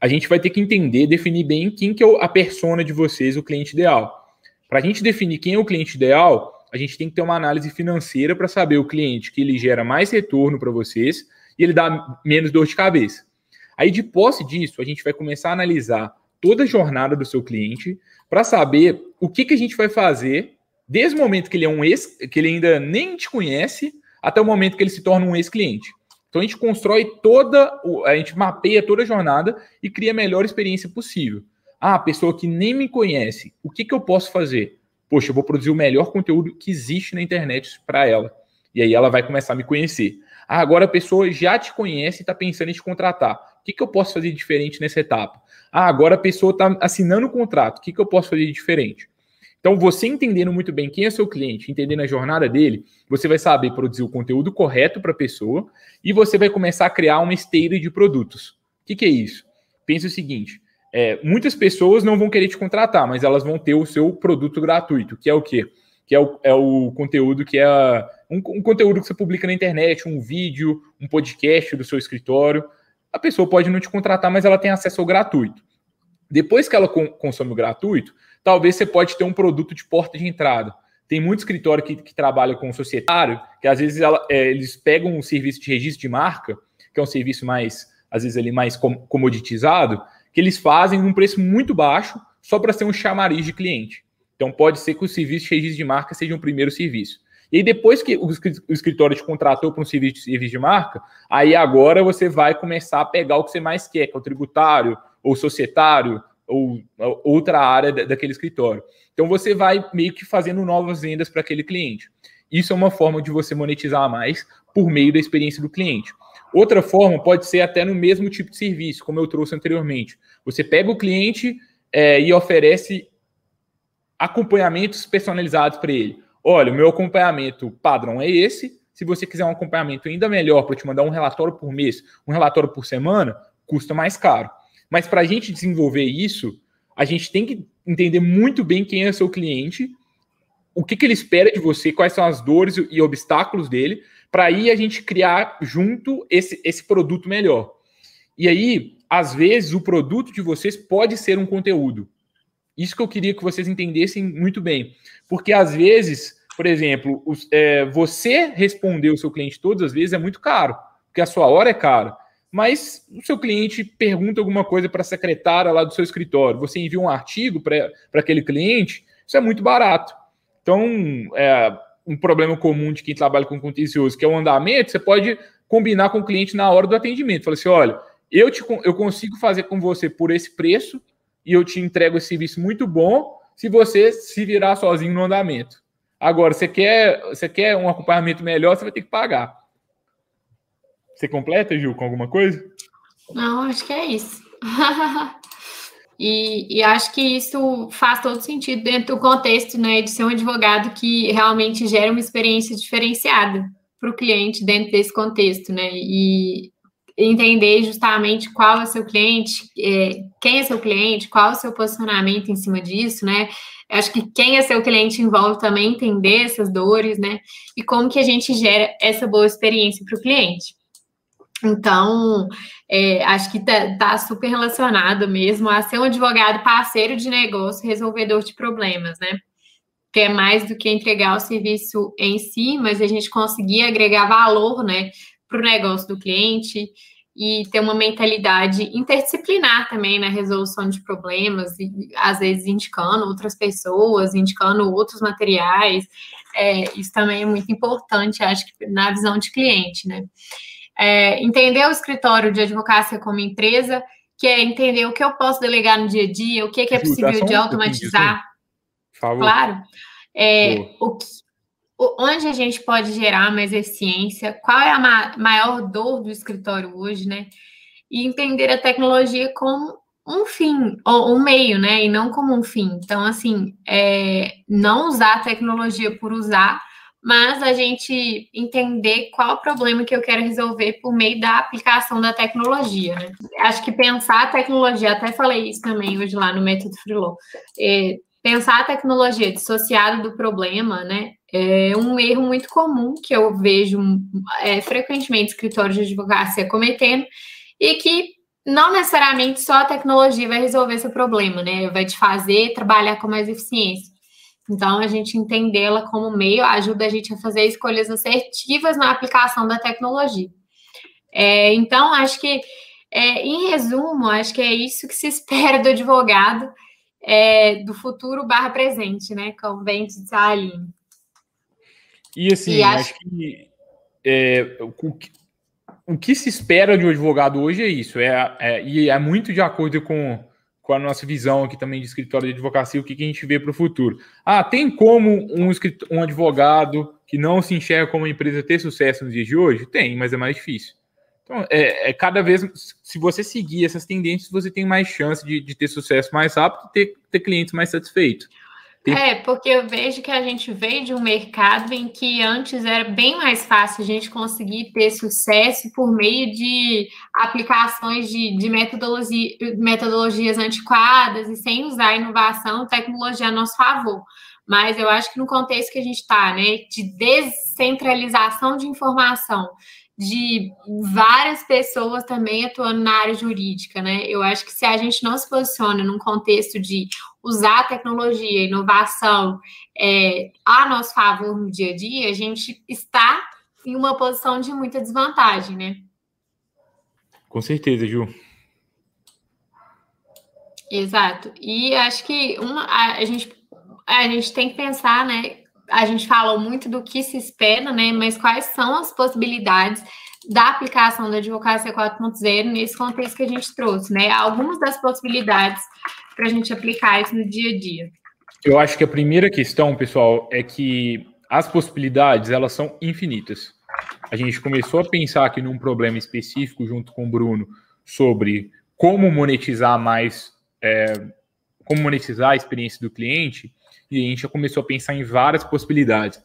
A gente vai ter que entender, definir bem quem que é a persona de vocês, o cliente ideal. Para a gente definir quem é o cliente ideal, a gente tem que ter uma análise financeira para saber o cliente que ele gera mais retorno para vocês e ele dá menos dor de cabeça. Aí, de posse disso, a gente vai começar a analisar toda a jornada do seu cliente para saber o que, que a gente vai fazer desde o momento que ele é um ex, que ele ainda nem te conhece, até o momento que ele se torna um ex-cliente. Então a gente constrói toda, a gente mapeia toda a jornada e cria a melhor experiência possível. Ah, a pessoa que nem me conhece, o que, que eu posso fazer? Poxa, eu vou produzir o melhor conteúdo que existe na internet para ela. E aí ela vai começar a me conhecer. Ah, agora a pessoa já te conhece e está pensando em te contratar. Que, que eu posso fazer diferente nessa etapa? Ah, agora a pessoa está assinando o contrato. O que, que eu posso fazer diferente? Então, você entendendo muito bem quem é seu cliente, entendendo a jornada dele, você vai saber produzir o conteúdo correto para a pessoa e você vai começar a criar uma esteira de produtos. O que, que é isso? Pense o seguinte: é, muitas pessoas não vão querer te contratar, mas elas vão ter o seu produto gratuito, que é o quê? Que é o, é o conteúdo que é um, um conteúdo que você publica na internet, um vídeo, um podcast do seu escritório a pessoa pode não te contratar, mas ela tem acesso ao gratuito. Depois que ela consome o gratuito, talvez você pode ter um produto de porta de entrada. Tem muito escritório que, que trabalha com societário, que às vezes ela, é, eles pegam um serviço de registro de marca, que é um serviço mais, às vezes, ali mais com, comoditizado, que eles fazem num preço muito baixo, só para ser um chamariz de cliente. Então pode ser que o serviço de registro de marca seja o primeiro serviço. E depois que o escritório te contratou para um serviço de, serviço de marca, aí agora você vai começar a pegar o que você mais quer, que é o tributário, ou societário, ou outra área daquele escritório. Então você vai meio que fazendo novas vendas para aquele cliente. Isso é uma forma de você monetizar mais por meio da experiência do cliente. Outra forma pode ser até no mesmo tipo de serviço, como eu trouxe anteriormente. Você pega o cliente é, e oferece acompanhamentos personalizados para ele olha, o meu acompanhamento padrão é esse. Se você quiser um acompanhamento ainda melhor para te mandar um relatório por mês, um relatório por semana, custa mais caro. Mas para a gente desenvolver isso, a gente tem que entender muito bem quem é seu cliente, o que, que ele espera de você, quais são as dores e obstáculos dele, para aí a gente criar junto esse, esse produto melhor. E aí, às vezes, o produto de vocês pode ser um conteúdo. Isso que eu queria que vocês entendessem muito bem. Porque às vezes por exemplo, os, é, você responder o seu cliente todas as vezes é muito caro, porque a sua hora é cara. Mas o seu cliente pergunta alguma coisa para a secretária lá do seu escritório, você envia um artigo para aquele cliente, isso é muito barato. Então, é, um problema comum de quem trabalha com contencioso, que é o andamento, você pode combinar com o cliente na hora do atendimento. Fala assim: olha, eu, te, eu consigo fazer com você por esse preço e eu te entrego esse serviço muito bom se você se virar sozinho no andamento. Agora, você quer, você quer um acompanhamento melhor, você vai ter que pagar. Você completa, Gil, com alguma coisa? Não, acho que é isso. (laughs) e, e, acho que isso faz todo sentido dentro do contexto né, de ser um advogado que realmente gera uma experiência diferenciada para o cliente dentro desse contexto, né? E entender justamente qual é o seu cliente, é, quem é seu cliente, qual é o seu posicionamento em cima disso, né? Acho que quem é seu cliente envolve também entender essas dores, né? E como que a gente gera essa boa experiência para o cliente. Então, é, acho que está tá super relacionado mesmo a ser um advogado parceiro de negócio, resolvedor de problemas, né? Que é mais do que entregar o serviço em si, mas a gente conseguir agregar valor, né, para o negócio do cliente e ter uma mentalidade interdisciplinar também na resolução de problemas, e às vezes indicando outras pessoas, indicando outros materiais. É, isso também é muito importante, acho que na visão de cliente, né? É, entender o escritório de advocacia como empresa, que é entender o que eu posso delegar no dia a dia, o que é, que é possível de automatizar. Claro. É, o que, onde a gente pode gerar mais eficiência, qual é a ma maior dor do escritório hoje, né? E entender a tecnologia como um fim, ou um meio, né? E não como um fim. Então, assim, é, não usar a tecnologia por usar, mas a gente entender qual o problema que eu quero resolver por meio da aplicação da tecnologia. Né? Acho que pensar a tecnologia, até falei isso também hoje lá no Método Freelaw, é, pensar a tecnologia dissociada do problema, né, é um erro muito comum que eu vejo é, frequentemente escritórios de advocacia cometendo e que não necessariamente só a tecnologia vai resolver esse problema, né? Vai te fazer trabalhar com mais eficiência. Então, a gente entendê-la como meio ajuda a gente a fazer escolhas assertivas na aplicação da tecnologia. É, então, acho que, é, em resumo, acho que é isso que se espera do advogado é, do futuro barra presente, né? Disse a Aline. E assim, e acho... acho, que é, o, o, que se espera de um advogado hoje é isso, é, é, e é muito de acordo com, com a nossa visão aqui também de escritório de advocacia, o que, que a gente vê para o futuro. Ah, tem como um, um advogado que não se enxerga como empresa ter sucesso nos dias de hoje? Tem, mas é mais difícil. Então, é, é, cada vez, se você seguir essas tendências, você tem mais chance de, de ter sucesso mais rápido e ter, ter clientes mais satisfeitos. É, porque eu vejo que a gente veio de um mercado em que antes era bem mais fácil a gente conseguir ter sucesso por meio de aplicações de, de metodologia, metodologias antiquadas e sem usar inovação, tecnologia a nosso favor. Mas eu acho que no contexto que a gente está, né, de descentralização de informação, de várias pessoas também atuando na área jurídica, né? Eu acho que se a gente não se posiciona num contexto de usar a tecnologia, inovação é, a nosso favor no dia a dia, a gente está em uma posição de muita desvantagem, né? Com certeza, Ju. Exato. E acho que uma, a, a, gente, a gente tem que pensar, né? A gente falou muito do que se espera, né? Mas quais são as possibilidades da aplicação da advocacia 4.0 nesse contexto que a gente trouxe, né? Algumas das possibilidades para a gente aplicar isso no dia a dia. Eu acho que a primeira questão, pessoal, é que as possibilidades elas são infinitas. A gente começou a pensar aqui num problema específico junto com o Bruno sobre como monetizar mais, é, como monetizar a experiência do cliente e a gente já começou a pensar em várias possibilidades.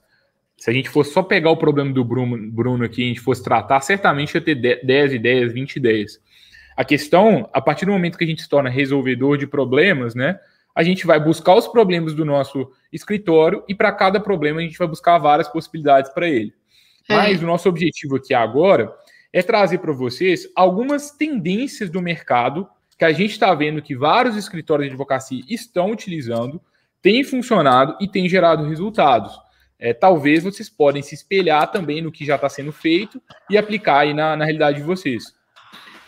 Se a gente fosse só pegar o problema do Bruno, Bruno aqui, a gente fosse tratar, certamente ia ter 10 ideias, 20 ideias. A questão, a partir do momento que a gente se torna resolvedor de problemas, né, a gente vai buscar os problemas do nosso escritório e para cada problema a gente vai buscar várias possibilidades para ele. É. Mas o nosso objetivo aqui agora é trazer para vocês algumas tendências do mercado que a gente está vendo que vários escritórios de advocacia estão utilizando tem funcionado e tem gerado resultados. É, talvez vocês podem se espelhar também no que já está sendo feito e aplicar aí na, na realidade de vocês.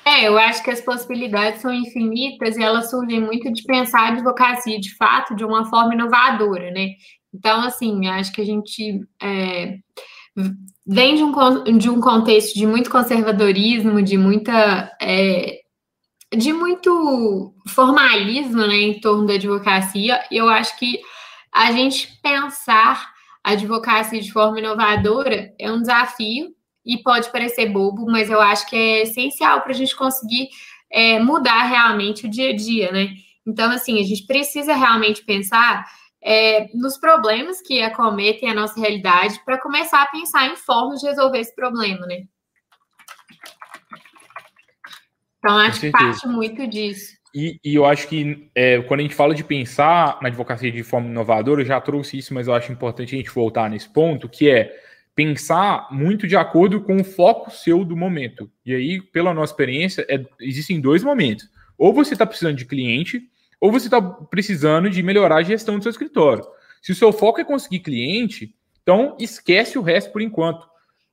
É, eu acho que as possibilidades são infinitas e elas surgem muito de pensar a advocacia de fato de uma forma inovadora, né? Então, assim, acho que a gente é, vem de um, de um contexto de muito conservadorismo, de muita é, de muito formalismo né, em torno da advocacia. Eu acho que a gente pensar a advocacia de forma inovadora é um desafio e pode parecer bobo, mas eu acho que é essencial para a gente conseguir é, mudar realmente o dia a dia, né? Então, assim, a gente precisa realmente pensar é, nos problemas que acometem a nossa realidade para começar a pensar em formas de resolver esse problema, né? Então, acho que parte muito disso. E, e, eu acho que é, quando a gente fala de pensar na advocacia de forma inovadora, eu já trouxe isso, mas eu acho importante a gente voltar nesse ponto, que é pensar muito de acordo com o foco seu do momento. E aí, pela nossa experiência, é, existem dois momentos. Ou você está precisando de cliente, ou você está precisando de melhorar a gestão do seu escritório. Se o seu foco é conseguir cliente, então esquece o resto por enquanto.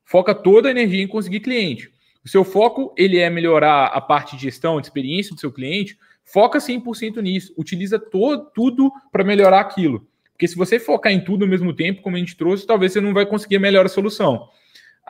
Foca toda a energia em conseguir cliente. O seu foco ele é melhorar a parte de gestão, de experiência do seu cliente, Foca 100% nisso, utiliza todo, tudo para melhorar aquilo. Porque se você focar em tudo ao mesmo tempo, como a gente trouxe, talvez você não vai conseguir a melhor solução.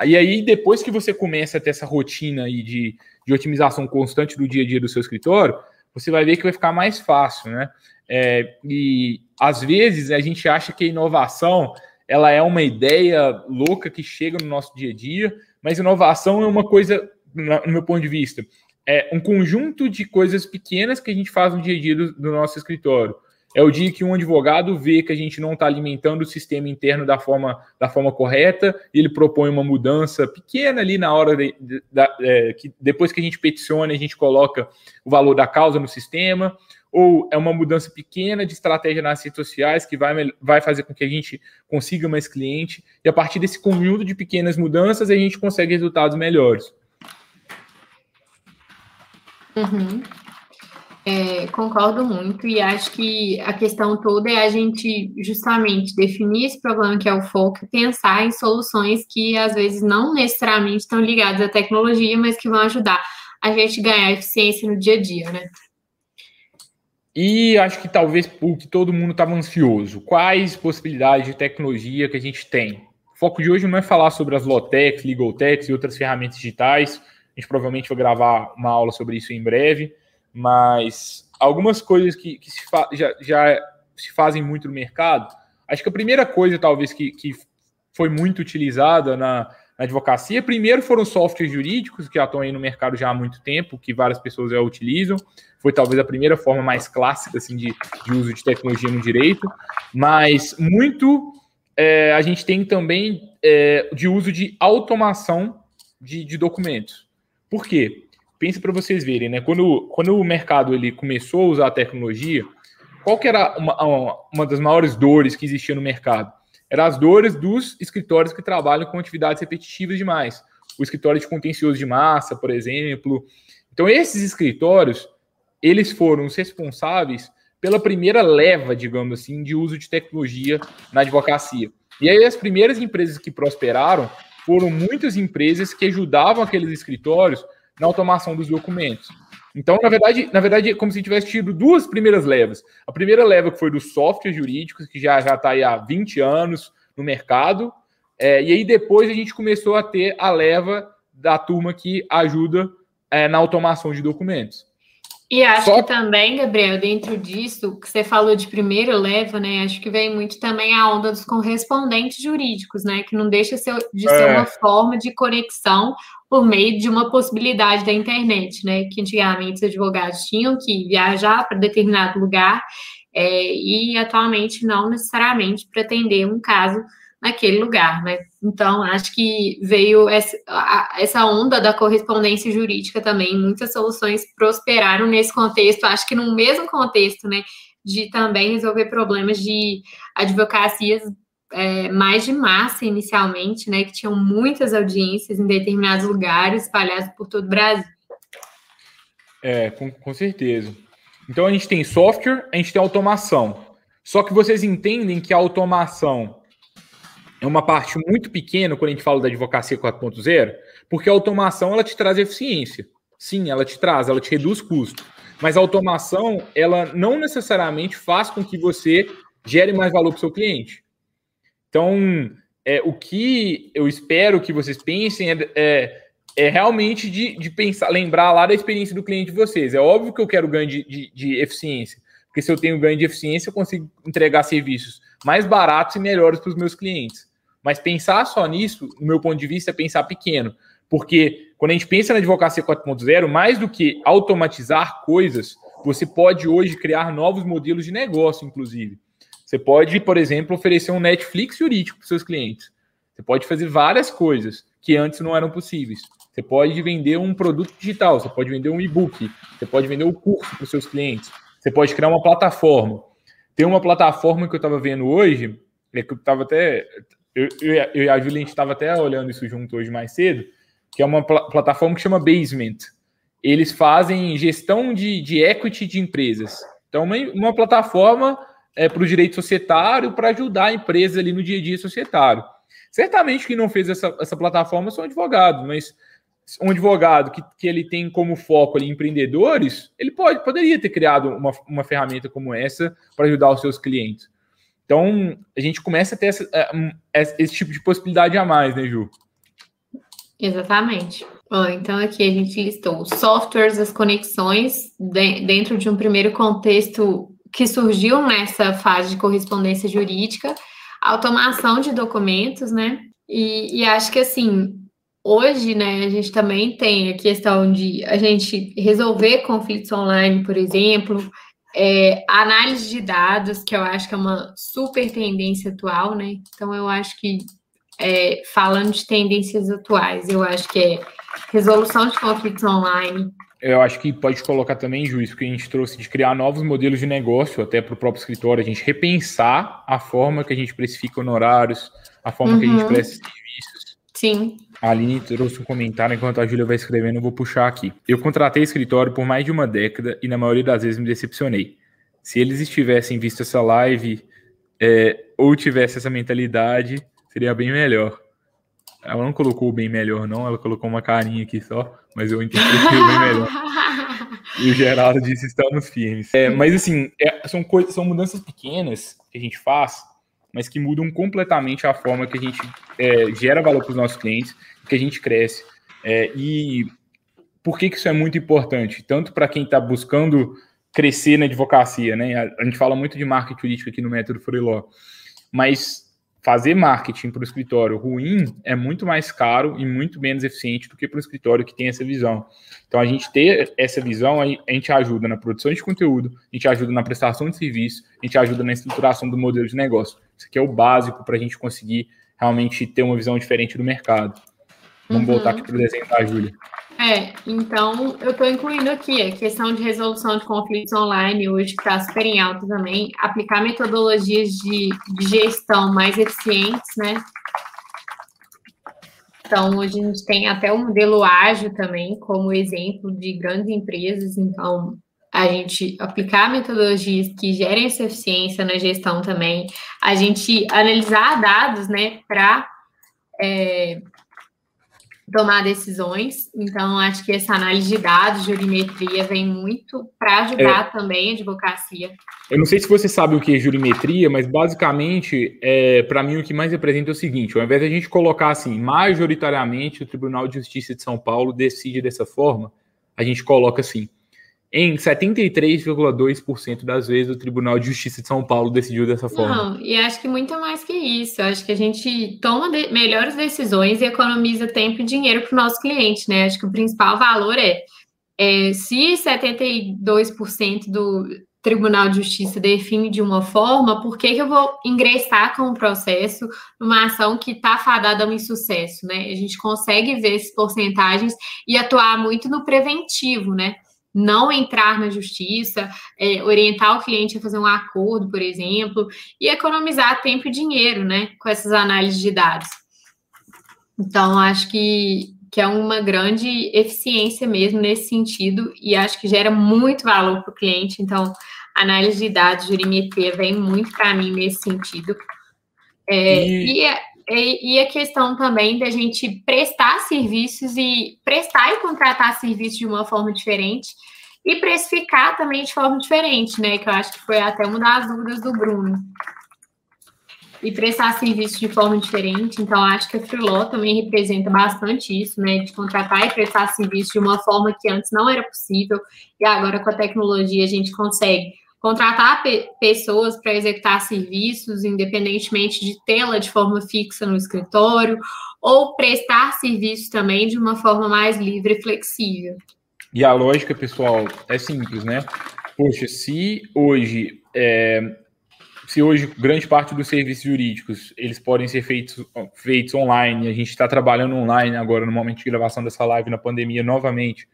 E aí, depois que você começa a ter essa rotina aí de, de otimização constante do dia a dia do seu escritório, você vai ver que vai ficar mais fácil, né? É, e às vezes a gente acha que a inovação ela é uma ideia louca que chega no nosso dia a dia, mas inovação é uma coisa, no meu ponto de vista, é um conjunto de coisas pequenas que a gente faz no dia a dia do, do nosso escritório. É o dia que um advogado vê que a gente não está alimentando o sistema interno da forma, da forma correta e ele propõe uma mudança pequena ali na hora de, de, de, é, que depois que a gente peticiona, a gente coloca o valor da causa no sistema, ou é uma mudança pequena de estratégia nas redes sociais que vai, vai fazer com que a gente consiga mais cliente, e a partir desse conjunto de pequenas mudanças a gente consegue resultados melhores. Uhum. É, concordo muito e acho que a questão toda é a gente justamente definir esse problema que é o foco e pensar em soluções que às vezes não necessariamente estão ligadas à tecnologia, mas que vão ajudar a gente ganhar eficiência no dia a dia, né? E acho que talvez porque todo mundo estava ansioso. Quais possibilidades de tecnologia que a gente tem? O foco de hoje não é falar sobre as Lotex, Legaltex e outras ferramentas digitais, a gente provavelmente vai gravar uma aula sobre isso em breve, mas algumas coisas que, que se já, já, se fazem muito no mercado. Acho que a primeira coisa, talvez, que, que foi muito utilizada na, na advocacia, primeiro foram softwares jurídicos que atuam aí no mercado já há muito tempo, que várias pessoas já utilizam. Foi talvez a primeira forma mais clássica assim, de, de uso de tecnologia no direito, mas muito é, a gente tem também é, de uso de automação de, de documentos. Por quê? Pensa para vocês verem, né? Quando, quando o mercado ele começou a usar a tecnologia, qual que era uma, uma das maiores dores que existia no mercado? Eram as dores dos escritórios que trabalham com atividades repetitivas demais. O escritório de contencioso de massa, por exemplo. Então, esses escritórios, eles foram os responsáveis pela primeira leva, digamos assim, de uso de tecnologia na advocacia. E aí, as primeiras empresas que prosperaram foram muitas empresas que ajudavam aqueles escritórios na automação dos documentos. Então, na verdade, na verdade, é como se tivesse tido duas primeiras levas. A primeira leva que foi dos softwares jurídicos, que já está aí há 20 anos no mercado, é, e aí depois a gente começou a ter a leva da turma que ajuda é, na automação de documentos. E acho Só... que também, Gabriel, dentro disso, que você falou de primeiro leva, né? Acho que vem muito também a onda dos correspondentes jurídicos, né? Que não deixa de ser é. uma forma de conexão por meio de uma possibilidade da internet, né? Que antigamente os advogados tinham que viajar para determinado lugar é, e atualmente não necessariamente para atender um caso naquele lugar, né? Então, acho que veio essa, essa onda da correspondência jurídica também, muitas soluções prosperaram nesse contexto, acho que no mesmo contexto, né, de também resolver problemas de advocacias é, mais de massa inicialmente, né, que tinham muitas audiências em determinados lugares, espalhados por todo o Brasil. É, com, com certeza. Então, a gente tem software, a gente tem automação. Só que vocês entendem que a automação é uma parte muito pequena quando a gente fala da advocacia 4.0, porque a automação ela te traz eficiência. Sim, ela te traz, ela te reduz custo. Mas a automação, ela não necessariamente faz com que você gere mais valor para o seu cliente. Então, é, o que eu espero que vocês pensem é, é, é realmente de, de, pensar, lembrar lá da experiência do cliente de vocês. É óbvio que eu quero ganho de, de, de eficiência, porque se eu tenho ganho de eficiência, eu consigo entregar serviços mais baratos e melhores para os meus clientes. Mas pensar só nisso, no meu ponto de vista, é pensar pequeno. Porque quando a gente pensa na advocacia 4.0, mais do que automatizar coisas, você pode hoje criar novos modelos de negócio, inclusive. Você pode, por exemplo, oferecer um Netflix jurídico para seus clientes. Você pode fazer várias coisas que antes não eram possíveis. Você pode vender um produto digital, você pode vender um e-book, você pode vender um curso para os seus clientes, você pode criar uma plataforma. Tem uma plataforma que eu estava vendo hoje, é que eu estava até. Eu, eu, eu, e a Julia, a gente estava até olhando isso junto hoje mais cedo, que é uma pl plataforma que chama Basement. Eles fazem gestão de, de equity de empresas. Então, uma, uma plataforma é, para o direito societário para ajudar a empresa ali no dia a dia societário. Certamente quem não fez essa, essa plataforma são advogados, mas um advogado que, que ele tem como foco ali empreendedores, ele pode, poderia ter criado uma, uma ferramenta como essa para ajudar os seus clientes. Então, a gente começa a ter essa, é, esse tipo de possibilidade a mais, né, Ju? Exatamente. Bom, então aqui a gente listou softwares, as conexões de, dentro de um primeiro contexto que surgiu nessa fase de correspondência jurídica, automação de documentos, né? E, e, acho que assim, hoje, né, a gente também tem a questão de a gente resolver conflitos online, por exemplo, é, análise de dados, que eu acho que é uma super tendência atual, né? Então eu acho que é, falando de tendências atuais, eu acho que é resolução de conflitos online, eu acho que pode colocar também, juiz, porque a gente trouxe de criar novos modelos de negócio até para o próprio escritório, a gente repensar a forma que a gente precifica honorários, a forma uhum. que a gente uhum. presta serviços. Sim. A Aline trouxe um comentário, enquanto a Júlia vai escrevendo, eu vou puxar aqui. Eu contratei escritório por mais de uma década e na maioria das vezes me decepcionei. Se eles estivessem visto essa live é, ou tivesse essa mentalidade, seria bem melhor. Ela não colocou bem melhor, não, ela colocou uma carinha aqui só, mas eu interpretei bem melhor. e (laughs) o Geraldo disse: estamos firmes. É, mas assim, é, são, coisas, são mudanças pequenas que a gente faz, mas que mudam completamente a forma que a gente é, gera valor para os nossos clientes, que a gente cresce. É, e por que, que isso é muito importante? Tanto para quem está buscando crescer na advocacia, né? A, a, gente fala muito de marketing jurídico aqui no método Freeló, mas fazer marketing para o escritório ruim é muito mais caro e muito menos eficiente do que para o escritório que tem essa visão. Então, a gente ter essa visão, a gente ajuda na produção de conteúdo, a gente ajuda na prestação de serviço, a gente ajuda na estruturação do modelo de negócio. Isso aqui é o básico para a gente conseguir realmente ter uma visão diferente do mercado. Vamos uhum. voltar aqui para o desenho da Júlia. É, então eu estou incluindo aqui a questão de resolução de conflitos online, hoje que está super em alta também, aplicar metodologias de, de gestão mais eficientes, né? Então, hoje a gente tem até o modelo ágil também, como exemplo de grandes empresas. Então, a gente aplicar metodologias que gerem essa eficiência na gestão também, a gente analisar dados, né, para é, tomar decisões. Então, acho que essa análise de dados, jurimetria, vem muito para ajudar é, também a advocacia. Eu não sei se você sabe o que é jurimetria, mas basicamente, é, para mim, o que mais representa é o seguinte: ao invés de a gente colocar assim, majoritariamente o Tribunal de Justiça de São Paulo decide dessa forma, a gente coloca assim. Em 73,2% das vezes, o Tribunal de Justiça de São Paulo decidiu dessa forma. Não, e acho que muito mais que isso. Acho que a gente toma de melhores decisões e economiza tempo e dinheiro para o nosso cliente, né? Acho que o principal valor é, é se 72% do Tribunal de Justiça define de uma forma, por que, que eu vou ingressar com o processo numa ação que está fadada a um insucesso, né? A gente consegue ver essas porcentagens e atuar muito no preventivo, né? Não entrar na justiça, é, orientar o cliente a fazer um acordo, por exemplo, e economizar tempo e dinheiro, né, com essas análises de dados. Então, acho que, que é uma grande eficiência mesmo nesse sentido, e acho que gera muito valor para o cliente. Então, análise de dados, jurimetria, vem muito para mim nesse sentido. É, e... e e, a questão também da gente prestar serviços e prestar e contratar serviços de uma forma diferente e precificar também de forma diferente, né? Que eu acho que foi até uma das dúvidas do Bruno. E prestar serviços de forma diferente. Então, acho que a Freeló também representa bastante isso, né? De contratar e prestar serviços de uma forma que antes não era possível. E agora, com a tecnologia, a gente consegue contratar pe pessoas para executar serviços, independentemente de tê-la de forma fixa no escritório, ou prestar serviços também de uma forma mais livre e flexível. E a lógica, pessoal, é simples, né? Poxa, se hoje é, se hoje grande parte dos serviços jurídicos eles podem ser feitos, feitos online, a gente está trabalhando online agora no momento de gravação dessa live na pandemia novamente,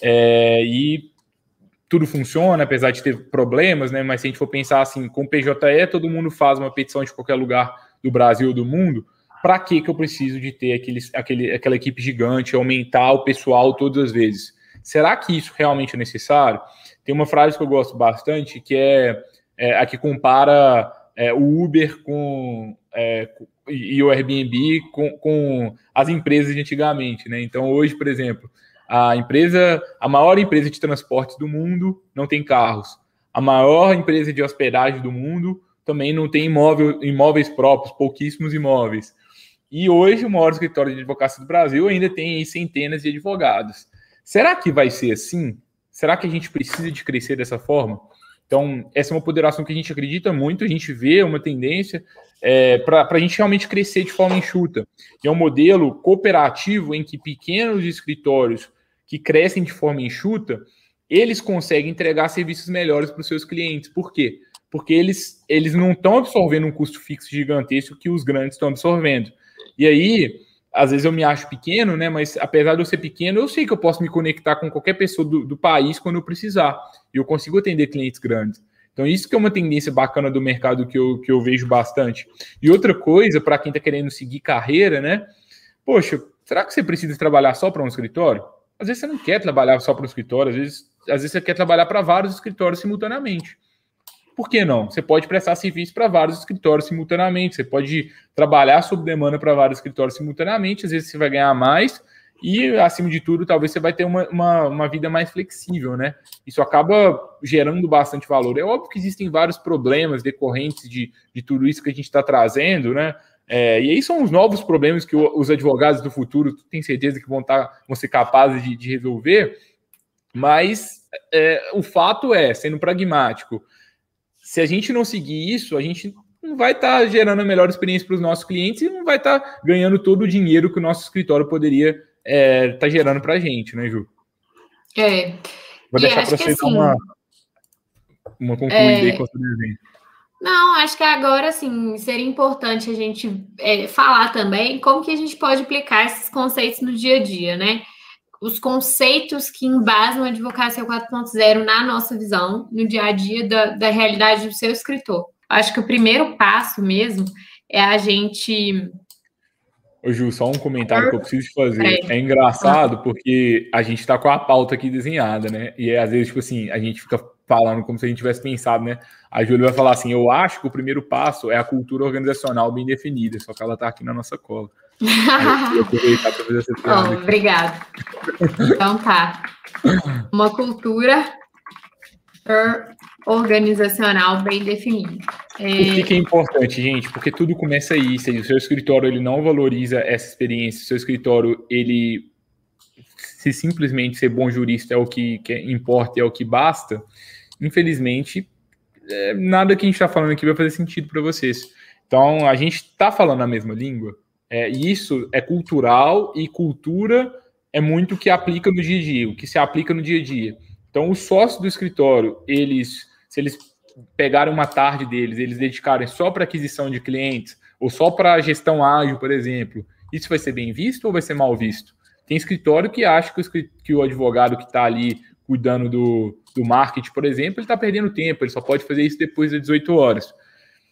é, e tudo funciona, apesar de ter problemas, né? Mas se a gente for pensar assim, com PJE, todo mundo faz uma petição de qualquer lugar do Brasil ou do mundo. Para que que eu preciso de ter aqueles, aquele, aquela equipe gigante, aumentar o pessoal todas as vezes? Será que isso realmente é necessário? Tem uma frase que eu gosto bastante, que é, é a que compara é, o Uber com, é, e o Airbnb com, com as empresas de antigamente, né? Então, hoje, por exemplo, a empresa, a maior empresa de transportes do mundo não tem carros. A maior empresa de hospedagem do mundo também não tem imóvel, imóveis próprios, pouquíssimos imóveis. E hoje o maior escritório de advocacia do Brasil ainda tem centenas de advogados. Será que vai ser assim? Será que a gente precisa de crescer dessa forma? Então, essa é uma ponderação que a gente acredita muito, a gente vê uma tendência é, para a gente realmente crescer de forma enxuta. E é um modelo cooperativo em que pequenos escritórios que crescem de forma enxuta, eles conseguem entregar serviços melhores para os seus clientes. Por quê? Porque eles, eles não estão absorvendo um custo fixo gigantesco que os grandes estão absorvendo. E aí, às vezes eu me acho pequeno, né? Mas apesar de eu ser pequeno, eu sei que eu posso me conectar com qualquer pessoa do, do país quando eu precisar. E eu consigo atender clientes grandes. Então, isso que é uma tendência bacana do mercado que eu, que eu vejo bastante. E outra coisa, para quem está querendo seguir carreira, né? Poxa, será que você precisa trabalhar só para um escritório? Às vezes você não quer trabalhar só para um escritório, às vezes, às vezes você quer trabalhar para vários escritórios simultaneamente. Por que não? Você pode prestar serviço para vários escritórios simultaneamente, você pode trabalhar sob demanda para vários escritórios simultaneamente, às vezes você vai ganhar mais e, acima de tudo, talvez você vai ter uma, uma, uma vida mais flexível, né? Isso acaba gerando bastante valor. É óbvio que existem vários problemas decorrentes de, de tudo isso que a gente está trazendo, né? É, e aí são os novos problemas que os advogados do futuro têm certeza que vão, tá, vão ser capazes de, de resolver, mas é, o fato é, sendo pragmático, se a gente não seguir isso, a gente não vai estar tá gerando a melhor experiência para os nossos clientes e não vai estar tá ganhando todo o dinheiro que o nosso escritório poderia estar é, tá gerando para a gente, né, Ju? É. Vou deixar para você assim, dar uma, uma concluída é... aí com o seu desenho. Não, acho que agora, assim, seria importante a gente é, falar também como que a gente pode aplicar esses conceitos no dia a dia, né? Os conceitos que embasam a advocacia 4.0 na nossa visão, no dia a dia da, da realidade do seu escritor. Acho que o primeiro passo mesmo é a gente Ô, Ju, só um comentário que eu preciso fazer. É, é engraçado porque a gente está com a pauta aqui desenhada, né? E é, às vezes, tipo assim, a gente fica falando como se a gente tivesse pensado, né? A Júlia vai falar assim: eu acho que o primeiro passo é a cultura organizacional bem definida, só que ela está aqui na nossa cola. eu aproveitar para fazer essa (laughs) oh, Obrigada. Então tá. Uma cultura organizacional bem definida. É... Que, que, é importante, gente? Porque tudo começa aí. Se o seu escritório ele não valoriza essa experiência, o seu escritório ele se simplesmente ser bom jurista é o que, que importa, é o que basta, infelizmente, é, nada que a gente está falando aqui vai fazer sentido para vocês. Então, a gente está falando a mesma língua, é, e isso é cultural, e cultura é muito o que aplica no dia a dia, o que se aplica no dia a dia. Então, os sócios do escritório, eles, se eles pegarem uma tarde deles, eles dedicarem só para aquisição de clientes, ou só para gestão ágil, por exemplo, isso vai ser bem visto ou vai ser mal visto? Tem escritório que acha que o, que o advogado que está ali cuidando do, do marketing, por exemplo, ele está perdendo tempo, ele só pode fazer isso depois das 18 horas.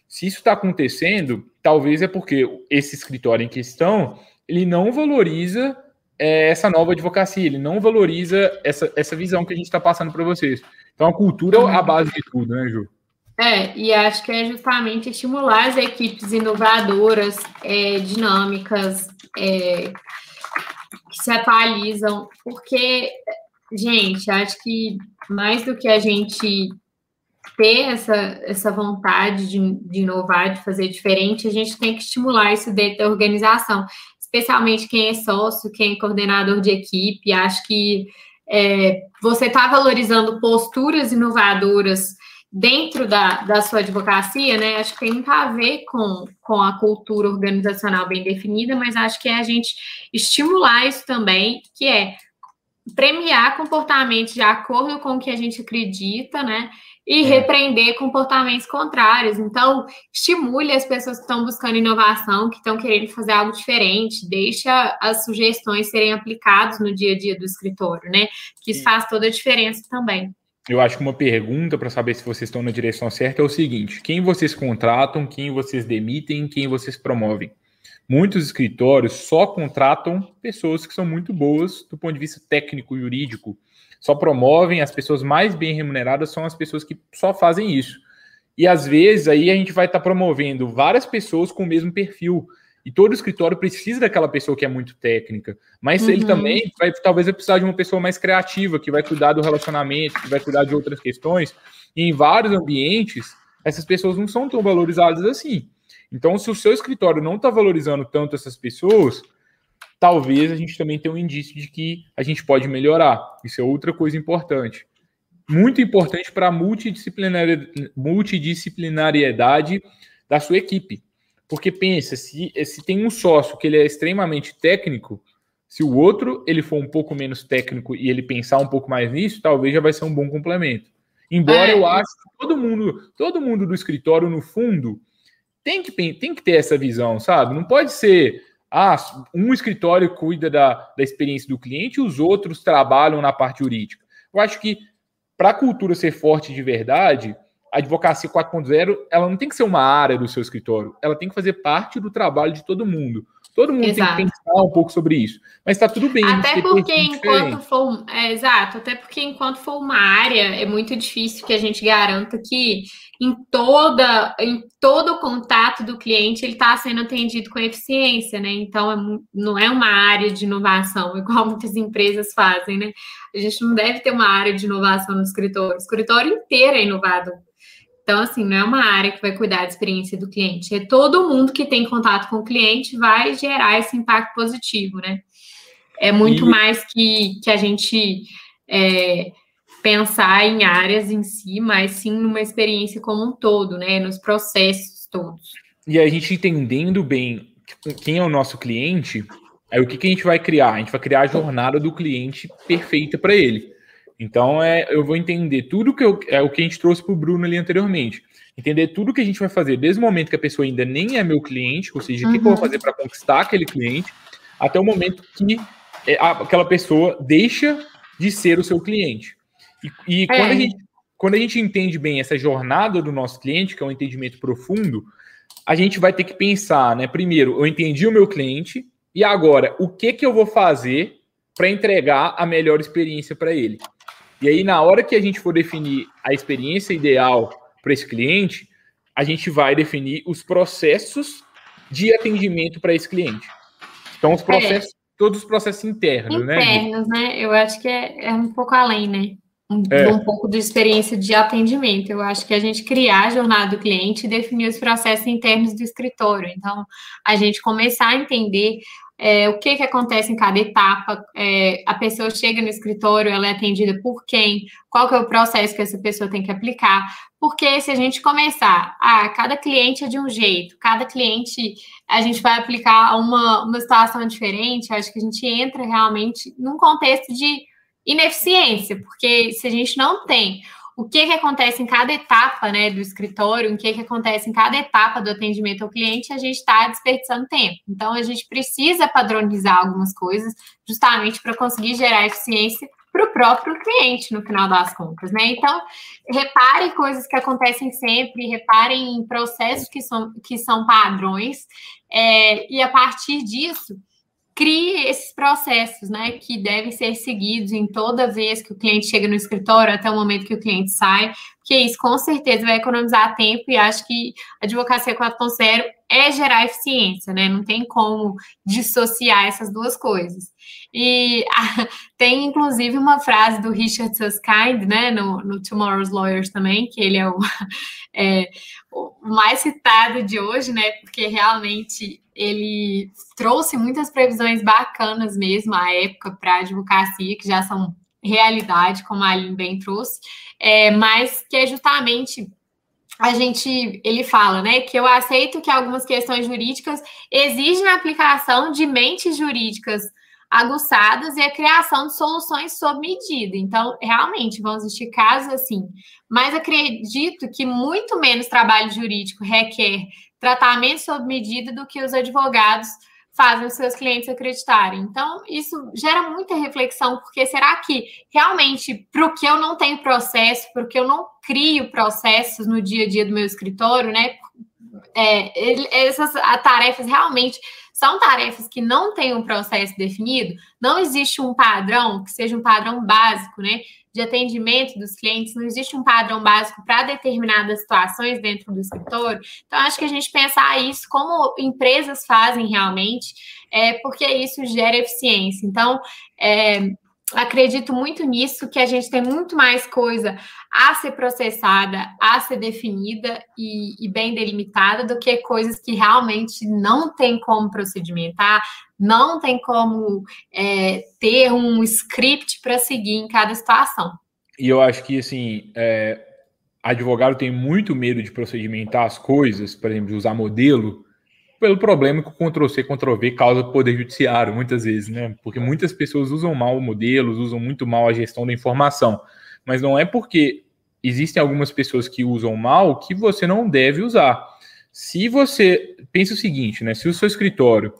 Se isso está acontecendo, talvez é porque esse escritório em questão ele não valoriza é, essa nova advocacia, ele não valoriza essa, essa visão que a gente está passando para vocês. Então a cultura é a base de tudo, né, Ju? É, e acho que é justamente estimular as equipes inovadoras, é, dinâmicas, é, que se atualizam, porque, gente, acho que mais do que a gente ter essa, essa vontade de, de inovar, de fazer diferente, a gente tem que estimular isso dentro da organização, especialmente quem é sócio, quem é coordenador de equipe. Acho que é, você está valorizando posturas inovadoras dentro da, da sua advocacia, né? Acho que tem muito a ver com, com a cultura organizacional bem definida, mas acho que é a gente estimular isso também, que é premiar comportamentos de acordo com o que a gente acredita, né? E é. repreender comportamentos contrários. Então, estimule as pessoas que estão buscando inovação, que estão querendo fazer algo diferente, deixa as sugestões serem aplicadas no dia a dia do escritório, né? Que isso faz toda a diferença também. Eu acho que uma pergunta para saber se vocês estão na direção certa é o seguinte: quem vocês contratam, quem vocês demitem, quem vocês promovem? Muitos escritórios só contratam pessoas que são muito boas do ponto de vista técnico, jurídico. Só promovem as pessoas mais bem remuneradas são as pessoas que só fazem isso. E às vezes aí a gente vai estar tá promovendo várias pessoas com o mesmo perfil. E todo escritório precisa daquela pessoa que é muito técnica. Mas uhum. ele também vai, talvez vai precisar de uma pessoa mais criativa, que vai cuidar do relacionamento, que vai cuidar de outras questões. E em vários ambientes, essas pessoas não são tão valorizadas assim. Então, se o seu escritório não está valorizando tanto essas pessoas, talvez a gente também tenha um indício de que a gente pode melhorar. Isso é outra coisa importante. Muito importante para a multidisciplinariedade da sua equipe. Porque pensa, se, se tem um sócio que ele é extremamente técnico, se o outro ele for um pouco menos técnico e ele pensar um pouco mais nisso, talvez já vai ser um bom complemento. Embora é, eu acho que todo mundo, todo mundo do escritório, no fundo, tem que, tem que ter essa visão, sabe? Não pode ser, ah, um escritório cuida da, da experiência do cliente e os outros trabalham na parte jurídica. Eu acho que para a cultura ser forte de verdade, a advocacia 4.0, ela não tem que ser uma área do seu escritório, ela tem que fazer parte do trabalho de todo mundo. Todo mundo exato. tem que pensar um pouco sobre isso. Mas está tudo bem. Até porque enquanto for. É, exato, até porque enquanto for uma área, é muito difícil que a gente garanta que em toda em todo o contato do cliente ele está sendo atendido com eficiência, né? Então é, não é uma área de inovação, (laughs) igual muitas empresas fazem, né? A gente não deve ter uma área de inovação no escritório. O escritório inteiro é inovado então, assim, não é uma área que vai cuidar da experiência do cliente. É todo mundo que tem contato com o cliente vai gerar esse impacto positivo, né? É muito e... mais que, que a gente é, pensar em áreas em si, mas sim numa experiência como um todo, né? Nos processos todos. E a gente entendendo bem quem é o nosso cliente, aí o que, que a gente vai criar? A gente vai criar a jornada do cliente perfeita para ele. Então, é, eu vou entender tudo que eu, é o que a gente trouxe para o Bruno ali anteriormente. Entender tudo que a gente vai fazer desde o momento que a pessoa ainda nem é meu cliente, ou seja, uhum. o que, que eu vou uhum. fazer para conquistar aquele cliente, até o momento que é, aquela pessoa deixa de ser o seu cliente. E, e é. quando, a gente, quando a gente entende bem essa jornada do nosso cliente, que é um entendimento profundo, a gente vai ter que pensar, né? Primeiro, eu entendi o meu cliente, e agora, o que, que eu vou fazer para entregar a melhor experiência para ele? E aí, na hora que a gente for definir a experiência ideal para esse cliente, a gente vai definir os processos de atendimento para esse cliente. Então, os é. processos, é. todos os processos internos, internos né? Internos, né? Eu acho que é, é um pouco além, né? Um, é. um, pouco de experiência de atendimento. Eu acho que a gente criar a jornada do cliente e definir os processos internos do escritório. Então, a gente começar a entender é, o que, que acontece em cada etapa, é, a pessoa chega no escritório, ela é atendida por quem, qual que é o processo que essa pessoa tem que aplicar, porque se a gente começar, ah, cada cliente é de um jeito, cada cliente a gente vai aplicar uma, uma situação diferente, acho que a gente entra realmente num contexto de ineficiência, porque se a gente não tem o que, que acontece em cada etapa né, do escritório, o que, que acontece em cada etapa do atendimento ao cliente, a gente está desperdiçando tempo. Então, a gente precisa padronizar algumas coisas, justamente para conseguir gerar eficiência para o próprio cliente, no final das contas, né? Então, repare coisas que acontecem sempre, reparem em processos que são, que são padrões, é, e a partir disso, crie esses processos, né, que devem ser seguidos em toda vez que o cliente chega no escritório até o momento que o cliente sai, porque isso com certeza vai economizar tempo e acho que a advocacia 4.0 é gerar eficiência, né? Não tem como dissociar essas duas coisas. E a, (laughs) tem inclusive uma frase do Richard Susskind, né, no, no Tomorrow's Lawyers também, que ele é o, (laughs) é o mais citado de hoje, né? Porque realmente ele trouxe muitas previsões bacanas mesmo à época para a advocacia, que já são realidade, como a Aline bem trouxe, é, mas que é justamente a gente, ele fala, né, que eu aceito que algumas questões jurídicas exigem a aplicação de mentes jurídicas aguçadas e a criação de soluções sob medida. Então, realmente, vão existir casos assim. Mas acredito que muito menos trabalho jurídico requer tratamento sob medida do que os advogados fazem os seus clientes acreditarem. Então, isso gera muita reflexão, porque será que realmente, para o que eu não tenho processo, para o que eu não crio processos no dia a dia do meu escritório, né? É, essas tarefas realmente são tarefas que não têm um processo definido, não existe um padrão que seja um padrão básico, né? De atendimento dos clientes, não existe um padrão básico para determinadas situações dentro do escritório. Então, acho que a gente pensar isso como empresas fazem realmente, é porque isso gera eficiência. Então, é, acredito muito nisso, que a gente tem muito mais coisa a ser processada, a ser definida e, e, bem delimitada do que coisas que realmente não tem como procedimentar, não tem como é, ter um script para seguir em cada situação. E eu acho que, assim, é, advogado tem muito medo de procedimentar as coisas, por exemplo, de usar modelo, pelo problema que o Ctrl-C, Ctrl-V causa o Poder Judiciário, muitas vezes, né? Porque muitas pessoas usam mal modelos, usam muito mal a gestão da informação. Mas não é porque existem algumas pessoas que usam mal que você não deve usar. Se você pensa o seguinte, né? Se o seu escritório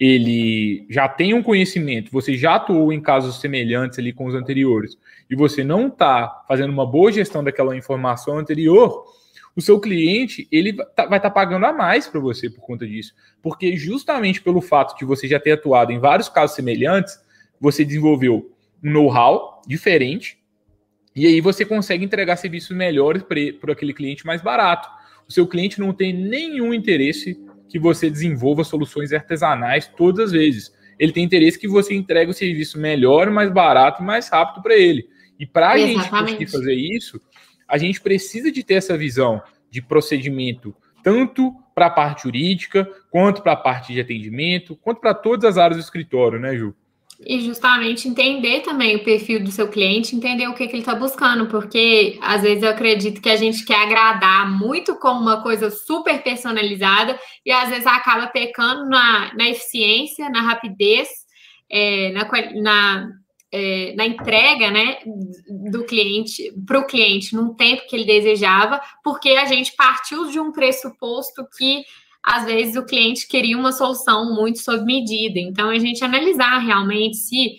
ele já tem um conhecimento, você já atuou em casos semelhantes ali com os anteriores, e você não está fazendo uma boa gestão daquela informação anterior, o seu cliente ele tá, vai estar tá pagando a mais para você por conta disso. Porque justamente pelo fato de você já ter atuado em vários casos semelhantes, você desenvolveu um know-how diferente e aí você consegue entregar serviços melhores para aquele cliente mais barato. O seu cliente não tem nenhum interesse que você desenvolva soluções artesanais todas as vezes. Ele tem interesse que você entregue o serviço melhor, mais barato e mais rápido para ele. E para a gente conseguir fazer isso, a gente precisa de ter essa visão de procedimento, tanto para a parte jurídica, quanto para a parte de atendimento, quanto para todas as áreas do escritório, né, Ju? E justamente entender também o perfil do seu cliente, entender o que, que ele está buscando, porque às vezes eu acredito que a gente quer agradar muito com uma coisa super personalizada e às vezes acaba pecando na, na eficiência, na rapidez, é, na, na é, na entrega né, do cliente para o cliente num tempo que ele desejava, porque a gente partiu de um pressuposto que às vezes o cliente queria uma solução muito sob medida. Então, a gente analisar realmente se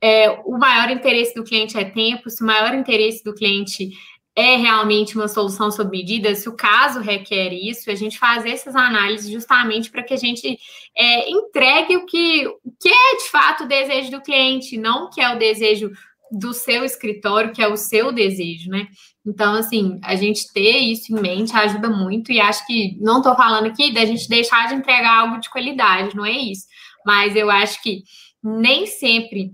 é, o maior interesse do cliente é tempo, se o maior interesse do cliente é realmente uma solução sob medida, se o caso requer isso, a gente fazer essas análises justamente para que a gente é, entregue o que, o que é de fato o desejo do cliente, não o que é o desejo do seu escritório, que é o seu desejo, né? Então, assim, a gente ter isso em mente ajuda muito, e acho que não estou falando aqui da gente deixar de entregar algo de qualidade, não é isso. Mas eu acho que nem sempre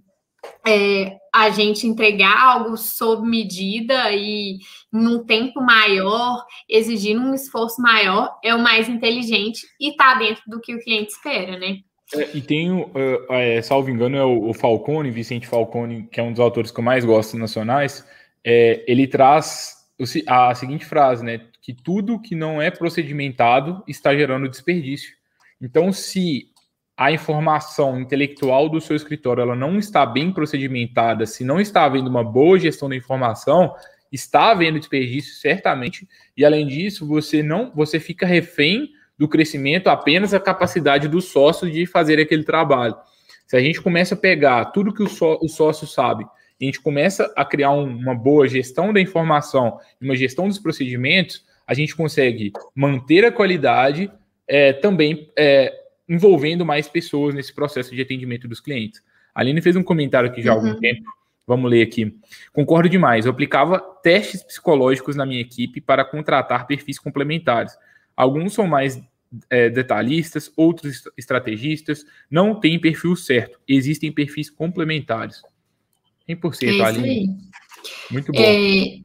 é, a gente entregar algo sob medida e num tempo maior, exigindo um esforço maior, é o mais inteligente e está dentro do que o cliente espera, né? É, e tem, uh, é, salvo engano, é o, o, Falcone, Vicente Falcone, que é um dos autores que eu mais gosto nacionais, é, ele traz a, a seguinte frase, né? Que tudo que não é procedimentado está gerando desperdício. Então, se a informação intelectual do seu escritório ela não está bem procedimentada, se não está havendo uma boa gestão da informação, está havendo desperdício certamente, e além disso, você não, você fica refém do crescimento apenas a capacidade do sócio de fazer aquele trabalho. Se a gente começa a pegar tudo que o, só, o sócio sabe, e a gente começa a criar um, uma boa gestão da informação, uma gestão dos procedimentos, a gente consegue manter a qualidade é, também é, envolvendo mais pessoas nesse processo de atendimento dos clientes. A Aline fez um comentário aqui já há algum uhum. tempo. Vamos ler aqui. Concordo demais. Eu aplicava testes psicológicos na minha equipe para contratar perfis complementares. Alguns são mais é, detalhistas, outros estrategistas. Não tem perfil certo. Existem perfis complementares. 100%, é Aline. Muito bom. É...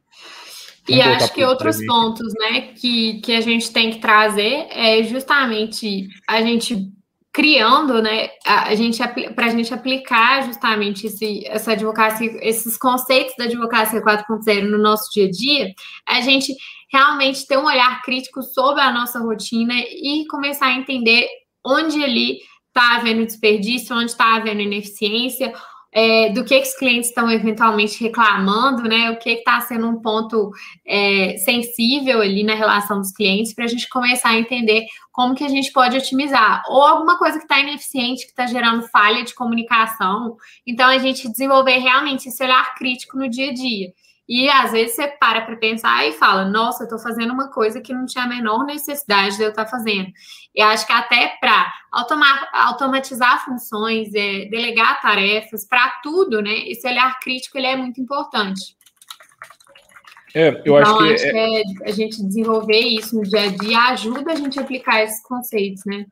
E acho que outros pontos, né, que, que a gente tem que trazer é justamente a gente criando, né, a gente para a gente aplicar justamente esse, essa advocacia, esses conceitos da advocacia 4.0 no nosso dia a dia, a gente realmente ter um olhar crítico sobre a nossa rotina e começar a entender onde ali está havendo desperdício, onde está havendo ineficiência, é, do que, que, os clientes estão eventualmente reclamando, né? O que está sendo um ponto é, sensível ali na relação dos clientes, para a gente começar a entender como que a gente pode otimizar, ou alguma coisa que está ineficiente, que está gerando falha de comunicação. Então, a gente desenvolver realmente esse olhar crítico no dia a dia. E às vezes você para para pensar e fala: nossa, eu estou fazendo uma coisa que não tinha a menor necessidade de eu estar tá fazendo. E acho que até para automatizar funções, é, delegar tarefas, para tudo, né? Esse olhar crítico ele é muito importante. É, eu então, acho que, acho é... que é, a gente desenvolver isso no dia a dia ajuda a gente a aplicar esses conceitos, né?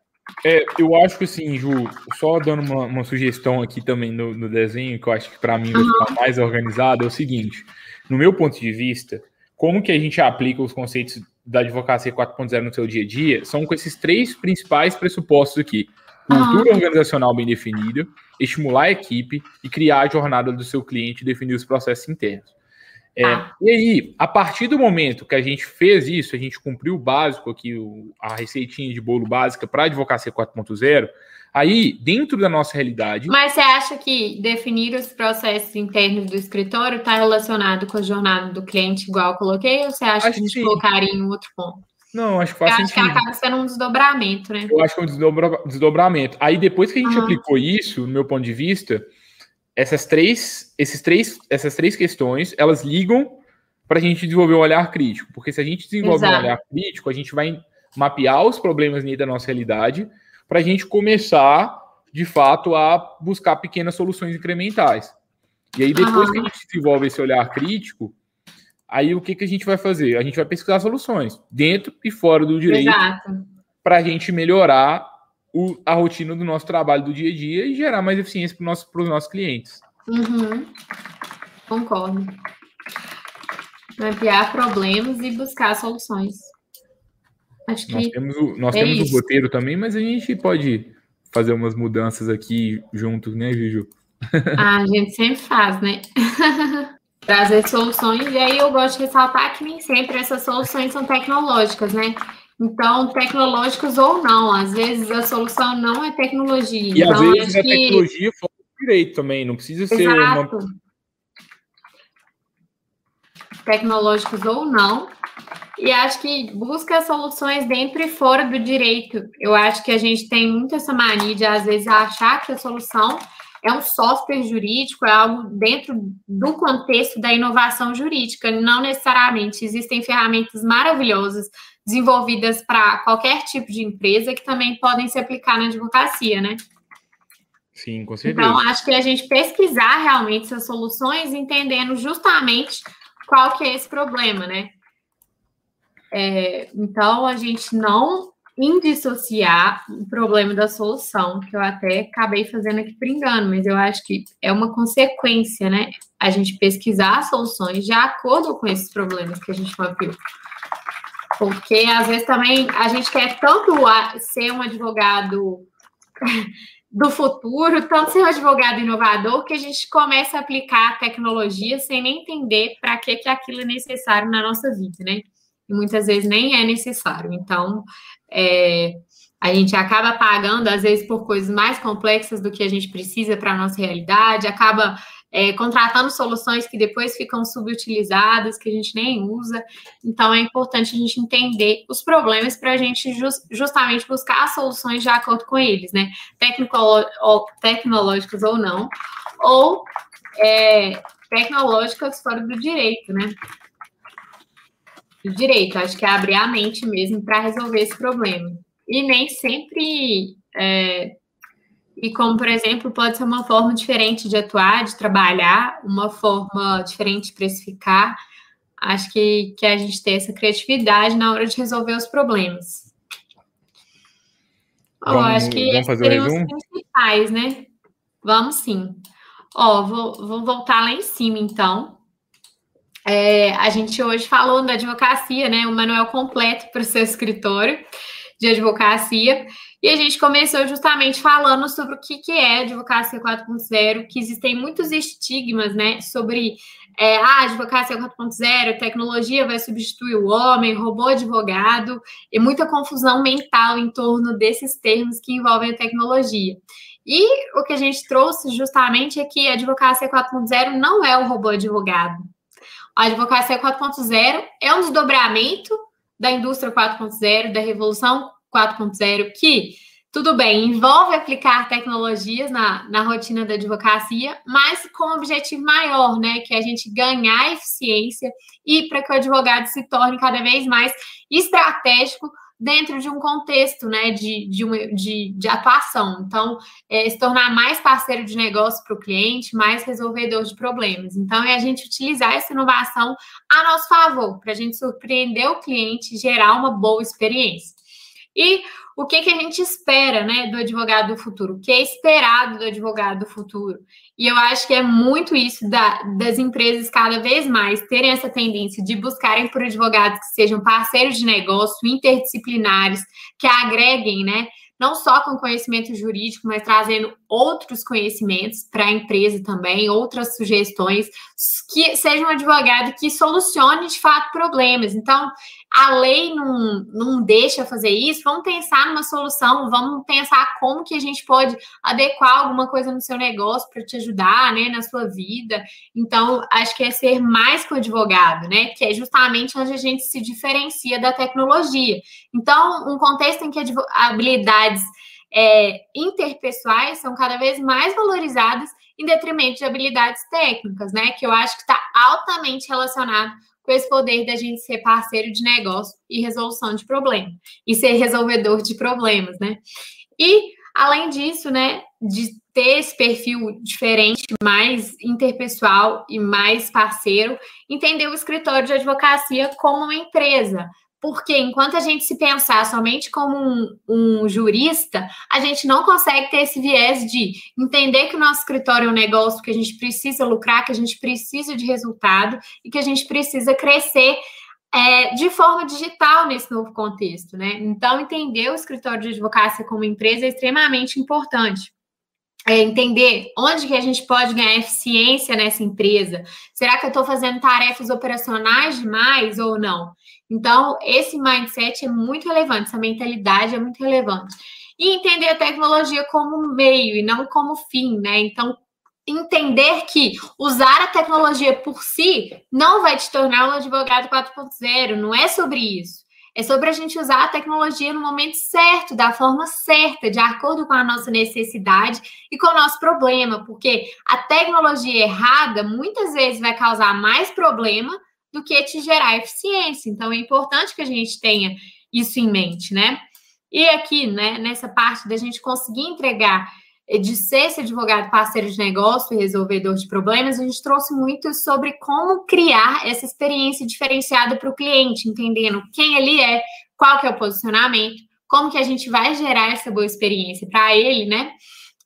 É, eu acho que assim, Ju, só dando uma, uma sugestão aqui também no, no, desenho, que eu acho que para mim vai ficar mais organizado, é o seguinte: no meu ponto de vista, como que a gente aplica os conceitos da advocacia 4.0 no seu dia a dia, são com esses três principais pressupostos aqui. Cultura uhum. organizacional bem definida, estimular a equipe e criar a jornada do seu cliente e definir os processos internos. É, ah. E aí, a partir do momento que a gente fez isso, a gente cumpriu o básico aqui, o, a receitinha de bolo básica para a advocacia 4.0, Aí, dentro da nossa realidade. Mas você acha que definir os processos internos do escritório está relacionado com a jornada do cliente, igual eu coloquei, ou você acha que a gente sim. colocaria em outro ponto? Não, acho que faz eu sentido. Acho que acaba sendo um desdobramento, né? Eu acho que é um desdobra desdobramento. Aí, depois que a gente uhum. aplicou isso, no meu ponto de vista, essas três, esses três, essas três questões, elas ligam para a gente desenvolver um olhar crítico. Porque se a gente desenvolver Exato. um olhar crítico, a gente vai mapear os problemas da nossa realidade para a gente começar, de fato, a buscar pequenas soluções incrementais. E aí, depois uhum. que a gente desenvolve esse olhar crítico, aí o que, que a gente vai fazer? A gente vai pesquisar soluções, dentro e fora do direito, para a gente melhorar o, a rotina do nosso trabalho do dia a dia e gerar mais eficiência para os nosso, nossos clientes. Uhum. Concordo. Mapear problemas e buscar soluções. Acho que nós temos o, nós é temos o roteiro também, mas a gente pode fazer umas mudanças aqui juntos, né, Juju? Ah, a gente sempre faz, né? (laughs) Trazer soluções, e aí eu gosto de ressaltar que nem sempre essas soluções são tecnológicas, né? Então, tecnológicas ou não, às vezes a solução não é tecnologia. E então, às vezes é que... tecnologia fora do direito também, não precisa ser Exato. uma... Tecnológicos ou não, e acho que busca soluções dentro e fora do direito. Eu acho que a gente tem muito essa mania de, às vezes, achar que a solução é um software jurídico, é algo dentro do contexto da inovação jurídica. Não necessariamente. Existem ferramentas maravilhosas desenvolvidas para qualquer tipo de empresa que também podem se aplicar na advocacia, né? Sim, com certeza. Então, acho que a gente pesquisar realmente essas soluções, entendendo justamente qual que é esse problema, né? É, então, a gente não indissociar o problema da solução, que eu até acabei fazendo aqui por engano, mas eu acho que é uma consequência, né? A gente pesquisar soluções de acordo com esses problemas que a gente mapeou. Porque às vezes também a gente quer tanto ser um advogado do futuro, tanto ser um advogado inovador, que a gente começa a aplicar a tecnologia sem nem entender para que, que aquilo é necessário na nossa vida, né? e muitas vezes nem é necessário. Então, é, a gente acaba pagando, às vezes, por coisas mais complexas do que a gente precisa para a nossa realidade, acaba é, contratando soluções que depois ficam subutilizadas, que a gente nem usa. Então, é importante a gente entender os problemas para a gente just, justamente buscar soluções de acordo com eles, né? ou, tecnológicas ou não, ou é, tecnológicas fora do direito, né? do direito. Acho que é abrir a mente mesmo para resolver esse problema. E nem sempre. É, e como, por exemplo, pode ser uma forma diferente de atuar, de trabalhar, uma forma diferente de precificar. Acho que, que a gente tem essa criatividade na hora de resolver os problemas. Vamos, oh, acho que vamos fazer seriam os principais, né? Vamos sim. Ó, oh, vou, vou voltar lá em cima, então. É, a gente hoje falou da advocacia, né? O manual completo para o seu escritório. de advocacia. E a gente começou justamente falando sobre o que, que é advocacia 4.0, que existem muitos estigmas, né, sobre é, ah, advocacia 4.0, tecnologia vai substituir o homem, robô advogado, e muita confusão mental em torno desses termos que envolvem a tecnologia. E o que a gente trouxe justamente é que a advocacia 4.0 não é o robô advogado. A advocacia 4.0 é um desdobramento da indústria 4.0, da revolução 4.0, que tudo bem, envolve aplicar tecnologias na, na rotina da advocacia, mas com um objetivo maior, né? Que é a gente ganhar eficiência e para que o advogado se torne cada vez mais estratégico dentro de um contexto né, de, de, uma, de, de atuação. Então, é, se tornar mais parceiro de negócio para o cliente, mais resolvedor de problemas. Então, é a gente utilizar essa inovação a nosso favor, para a gente surpreender o cliente e gerar uma boa experiência. E o que, que a gente espera né, do advogado do futuro? O que é esperado do advogado do futuro? E eu acho que é muito isso da, das empresas cada vez mais terem essa tendência de buscarem por advogados que sejam parceiros de negócio, interdisciplinares, que agreguem, né? Não só com conhecimento jurídico, mas trazendo outros conhecimentos para a empresa também, outras sugestões, que seja um advogado que solucione de fato problemas. Então, a lei não, não deixa fazer isso, vamos pensar numa solução, vamos pensar como que a gente pode adequar alguma coisa no seu negócio para te ajudar, né, na sua vida. Então, acho que é ser mais que o advogado, né, que é justamente onde a gente se diferencia da tecnologia. Então, um contexto em que habilidades é, interpessoais são cada vez mais valorizadas em detrimento de habilidades técnicas, né, que eu acho que está altamente relacionado com esse poder da gente ser parceiro de negócio e resolução de problemas, e ser resolvedor de problemas, né? E, além disso, né, de ter esse perfil diferente, mais interpessoal e mais parceiro, entender o escritório de advocacia como uma empresa, porque enquanto a gente se pensar somente como um, um, jurista, a gente não consegue ter esse viés de entender que o nosso escritório é um negócio, que a gente precisa lucrar, que a gente precisa de resultado e que a gente precisa crescer é, de forma digital nesse novo contexto, né? Então, entender o escritório de advocacia como empresa é extremamente importante. É entender onde que a gente pode ganhar eficiência nessa empresa. Será que eu estou fazendo tarefas operacionais demais ou não? Então, esse mindset é muito relevante, essa mentalidade é muito relevante. E entender a tecnologia como meio e não como fim, né? Então, entender que usar a tecnologia por si não vai te tornar um advogado 4.0, não é sobre isso. É sobre a gente usar a tecnologia no momento certo, da forma certa, de acordo com a nossa necessidade e com o nosso problema, porque a tecnologia errada muitas vezes vai causar mais problema do que te gerar eficiência. Então, é importante que a gente tenha isso em mente, né? E aqui, né, nessa parte da gente conseguir entregar, eh, de ser esse advogado parceiro de negócio e resolvedor de problemas, a gente trouxe muito sobre como criar essa experiência diferenciada para o cliente, entendendo quem ele é, qual que é o posicionamento, como que a gente vai gerar essa boa experiência para ele, né?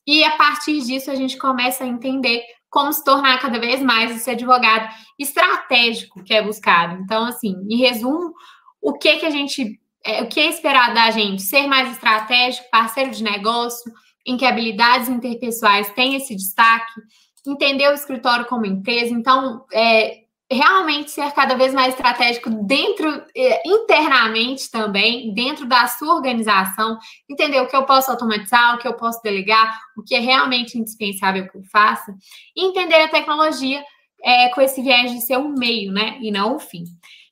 E a partir disso a gente começa a entender como se tornar cada vez mais esse advogado estratégico que é buscado. Então, assim, em resumo, o que que a gente, é, o que é esperado da gente? Ser mais estratégico, parceiro de negócio, em que habilidades interpessoais têm esse destaque, entender o escritório como empresa. Então, é, realmente ser cada vez mais estratégico dentro, eh, internamente também, dentro da sua organização, entender o que eu posso automatizar, o que eu posso delegar, o que é realmente indispensável que eu faça, e entender a tecnologia é, com esse viés de ser um meio, né, e não um fim.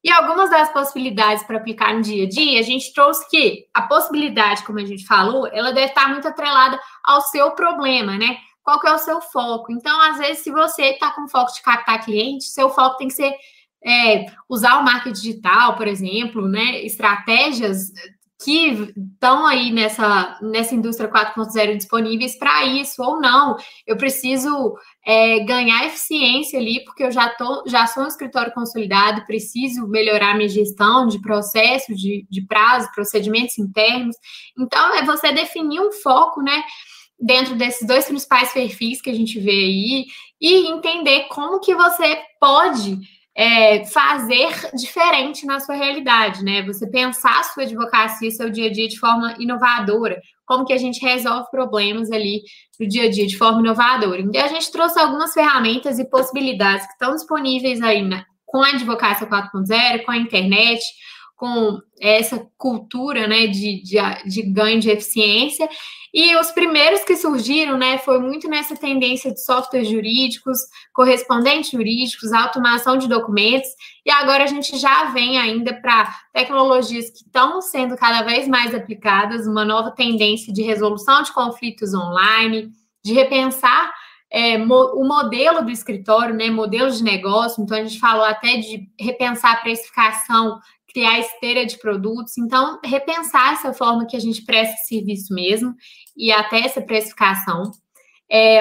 E algumas das possibilidades para aplicar no dia a dia, a gente trouxe que a possibilidade, como a gente falou, ela deve estar muito atrelada ao seu problema, né? Qual que é o seu foco. Então, às vezes, se você está com foco de captar cliente, seu foco tem que ser é, usar o marketing digital, por exemplo, né? Estratégias que estão aí nessa, nessa indústria 4.0 disponíveis para isso, ou não. Eu preciso é, ganhar eficiência ali, porque eu já, tô, já sou um escritório consolidado, preciso melhorar minha gestão de processos, de, de prazo, procedimentos internos. Então, é você definir um foco, né? Dentro desses dois principais perfis que a gente vê aí e entender como que você pode é, fazer diferente na sua realidade, né? Você pensar a sua advocacia, seu dia a dia de forma inovadora, como que a gente resolve problemas ali no dia a dia de forma inovadora. Então, a gente trouxe algumas ferramentas e possibilidades que estão disponíveis aí na, com a advocacia 4.0, com a internet, com essa cultura né, de, de, de, ganho de eficiência. E os primeiros que surgiram né, foi muito nessa tendência de softwares jurídicos, correspondentes jurídicos, automação de documentos, e agora a gente já vem ainda para tecnologias que estão sendo cada vez mais aplicadas, uma nova tendência de resolução de conflitos online, de repensar é, mo o modelo do escritório, né, modelo de negócio, então a gente falou até de repensar a precificação criar esteira de produtos. Então, repensar essa forma que a gente presta serviço mesmo e até essa precificação. É,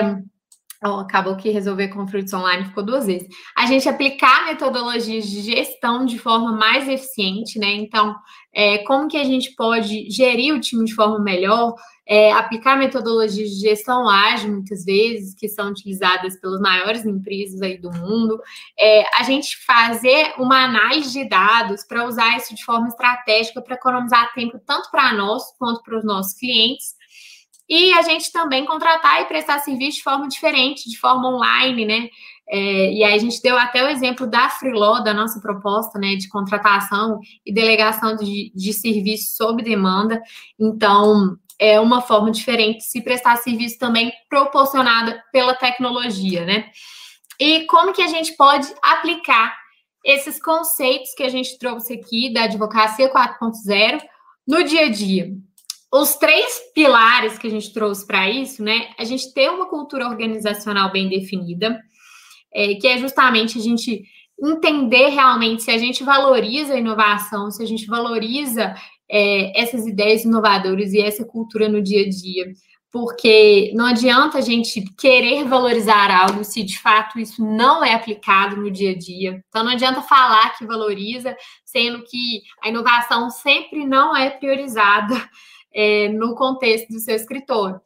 acabou que resolver conflitos online ficou duas vezes. A gente aplicar metodologias de gestão de forma mais eficiente, né? Então, é, como que a gente pode gerir o time de forma melhor? é, aplicar metodologias de gestão ágil, muitas vezes, que são utilizadas pelas maiores empresas aí do mundo, é, a gente fazer uma análise de dados para usar isso de forma estratégica para economizar tempo tanto para nós quanto para os nossos clientes. E a gente também contratar e prestar serviço de forma diferente, de forma online, né? É, e aí a gente deu até o exemplo da Freeló, da nossa proposta né, de contratação e delegação de, de serviço sob demanda. Então, é uma forma diferente de se prestar serviço também proporcionada pela tecnologia, né? E como que a gente pode aplicar esses conceitos que a gente trouxe aqui da advocacia 4.0 no dia a dia? Os três pilares que a gente trouxe para isso, né? A gente ter uma cultura organizacional bem definida, é, que é justamente a gente entender realmente se a gente valoriza a inovação, se a gente valoriza é, essas ideias inovadoras e essa cultura no dia a dia. Porque não adianta a gente querer valorizar algo se de fato isso não é aplicado no dia a dia. Então não adianta falar que valoriza, sendo que a inovação sempre não é priorizada é, no contexto do seu escritório.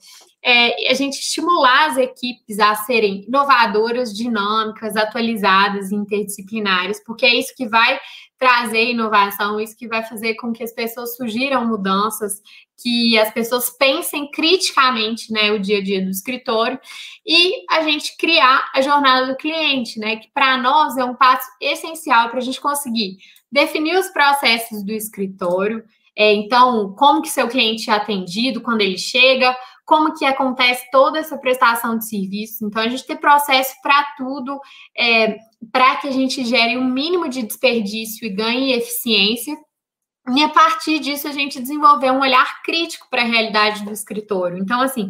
É, a gente estimular as equipes a serem inovadoras, dinâmicas, atualizadas, interdisciplinares, porque é isso que vai trazer inovação, isso que vai fazer com que as pessoas sugiram mudanças, que as pessoas pensem criticamente, né, o dia a dia do escritório e a gente criar a jornada do cliente, né, que para nós é um passo essencial para a gente conseguir definir os processos do escritório, é, então, como que seu cliente é atendido quando ele chega, como que acontece toda essa prestação de serviço. Então, a gente tem processo para tudo, é, para que a gente gere um mínimo de desperdício e ganhe eficiência. E a partir disso, a gente desenvolver um olhar crítico para a realidade do escritório. Então, assim,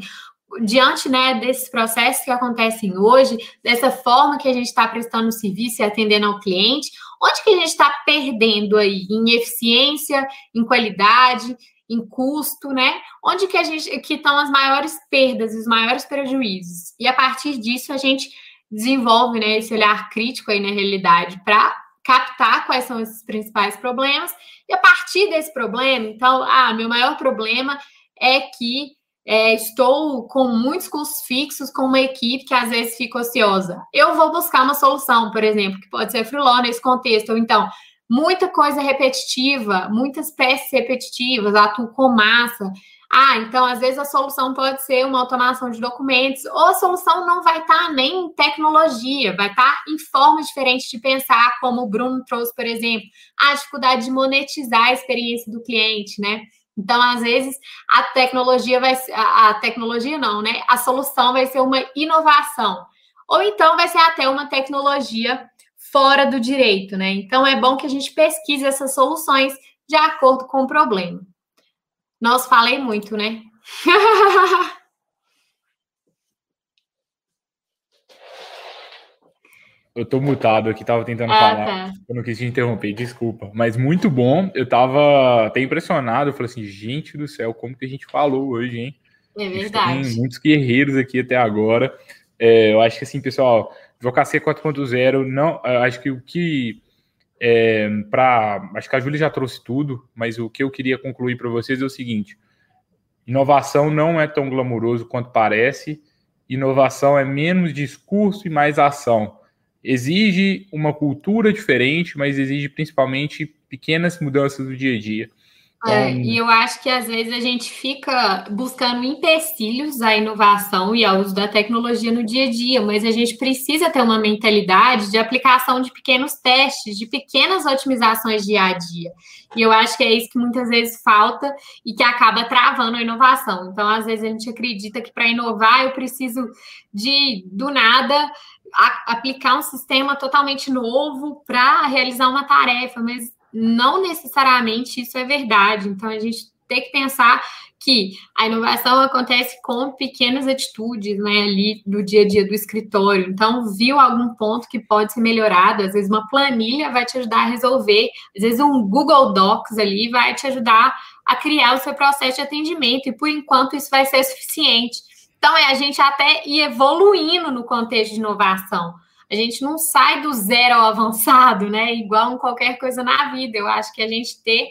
diante né, desses processos que acontecem hoje, dessa forma que a gente está prestando serviço e atendendo ao cliente, onde que a gente está perdendo aí em eficiência, em qualidade, em custo, né? Onde que a gente que estão as maiores perdas, os maiores prejuízos. E a partir disso a gente desenvolve, né, esse olhar crítico aí na realidade para captar quais são esses principais problemas e a partir desse problema, então, ah, meu maior problema é que é, estou com muitos custos fixos com uma equipe que às vezes fica ociosa. Eu vou buscar uma solução, por exemplo, que pode ser freelance nesse contexto, ou então muita coisa repetitiva, muitas peças repetitivas, atuo com massa. Ah, então às vezes a solução pode ser uma automação de documentos, ou a solução não vai estar tá nem em tecnologia, vai estar tá em formas diferentes de pensar, como o Bruno trouxe, por exemplo, a dificuldade de monetizar a experiência do cliente, né? Então, às vezes, a tecnologia vai ser, a tecnologia não, né? A solução vai ser uma inovação. Ou então vai ser até uma tecnologia fora do direito, né? Então é bom que a gente pesquise essas soluções de acordo com o problema. Nossa, falei muito, né? (laughs) Eu tô mutado aqui, tava tentando ah, falar. Tá. Eu não quis te interromper, desculpa. Mas muito bom. Eu tava até impressionado. Eu falei assim, gente do céu, como que a gente falou hoje, hein? É verdade. Tem muitos guerreiros aqui até agora. É, eu acho que assim, pessoal, Advocacia 4.0, não, acho que o que é, para, acho que a Júlia já trouxe tudo, mas o que eu queria concluir para vocês é o seguinte: inovação não é tão glamouroso quanto parece. Inovação é menos discurso e mais ação. Exige uma cultura diferente, mas exige principalmente pequenas mudanças do dia a dia. É, então, e eu acho que às vezes a gente fica buscando empecilhos à inovação e ao uso da tecnologia no dia a dia, mas a gente precisa ter uma mentalidade de aplicação de pequenos testes, de pequenas otimizações dia a dia. E eu acho que é isso que muitas vezes falta e que acaba travando a inovação. Então, às vezes a gente acredita que para inovar eu preciso de do nada a, aplicar um sistema totalmente novo para realizar uma tarefa, mas não necessariamente isso é verdade. Então, a gente tem que pensar que a inovação acontece com pequenas atitudes, né, ali do dia a dia do escritório. Então, viu algum ponto que pode ser melhorado, às vezes uma planilha vai te ajudar a resolver, às vezes um Google Docs ali vai te ajudar a criar o seu processo de atendimento, e por enquanto isso vai ser suficiente. Então, é a gente até ir evoluindo no contexto de inovação. A gente não sai do zero ao avançado, né? Igual em qualquer coisa na vida. Eu acho que a gente ter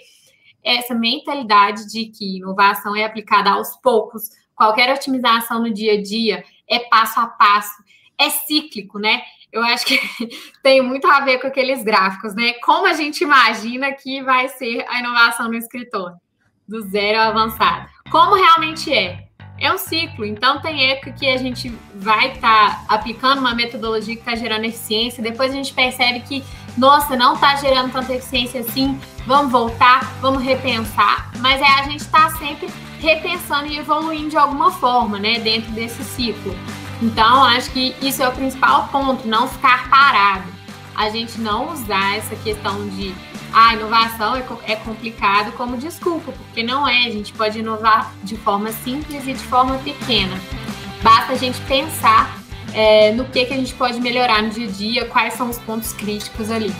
essa mentalidade de que inovação é aplicada aos poucos, qualquer otimização no dia a dia é passo a passo, é cíclico, né? Eu acho que (laughs) tem muito a ver com aqueles gráficos, né? Como a gente imagina que vai ser a inovação no escritório, do zero ao avançado. Como realmente é? É um ciclo. Então, tem época que a gente vai estar tá aplicando uma metodologia que está gerando eficiência, depois a gente percebe que, nossa, não está gerando tanta eficiência assim, vamos voltar, vamos repensar. Mas é a gente está sempre repensando e evoluindo de alguma forma, né, dentro desse ciclo. Então, acho que isso é o principal ponto, não ficar parado. A gente não usar essa questão de a inovação é, é complicado como desculpa, porque não é. A gente pode inovar de forma simples e de forma pequena. Basta a gente pensar é, no que, que a gente pode melhorar no dia a dia, quais são os pontos críticos ali.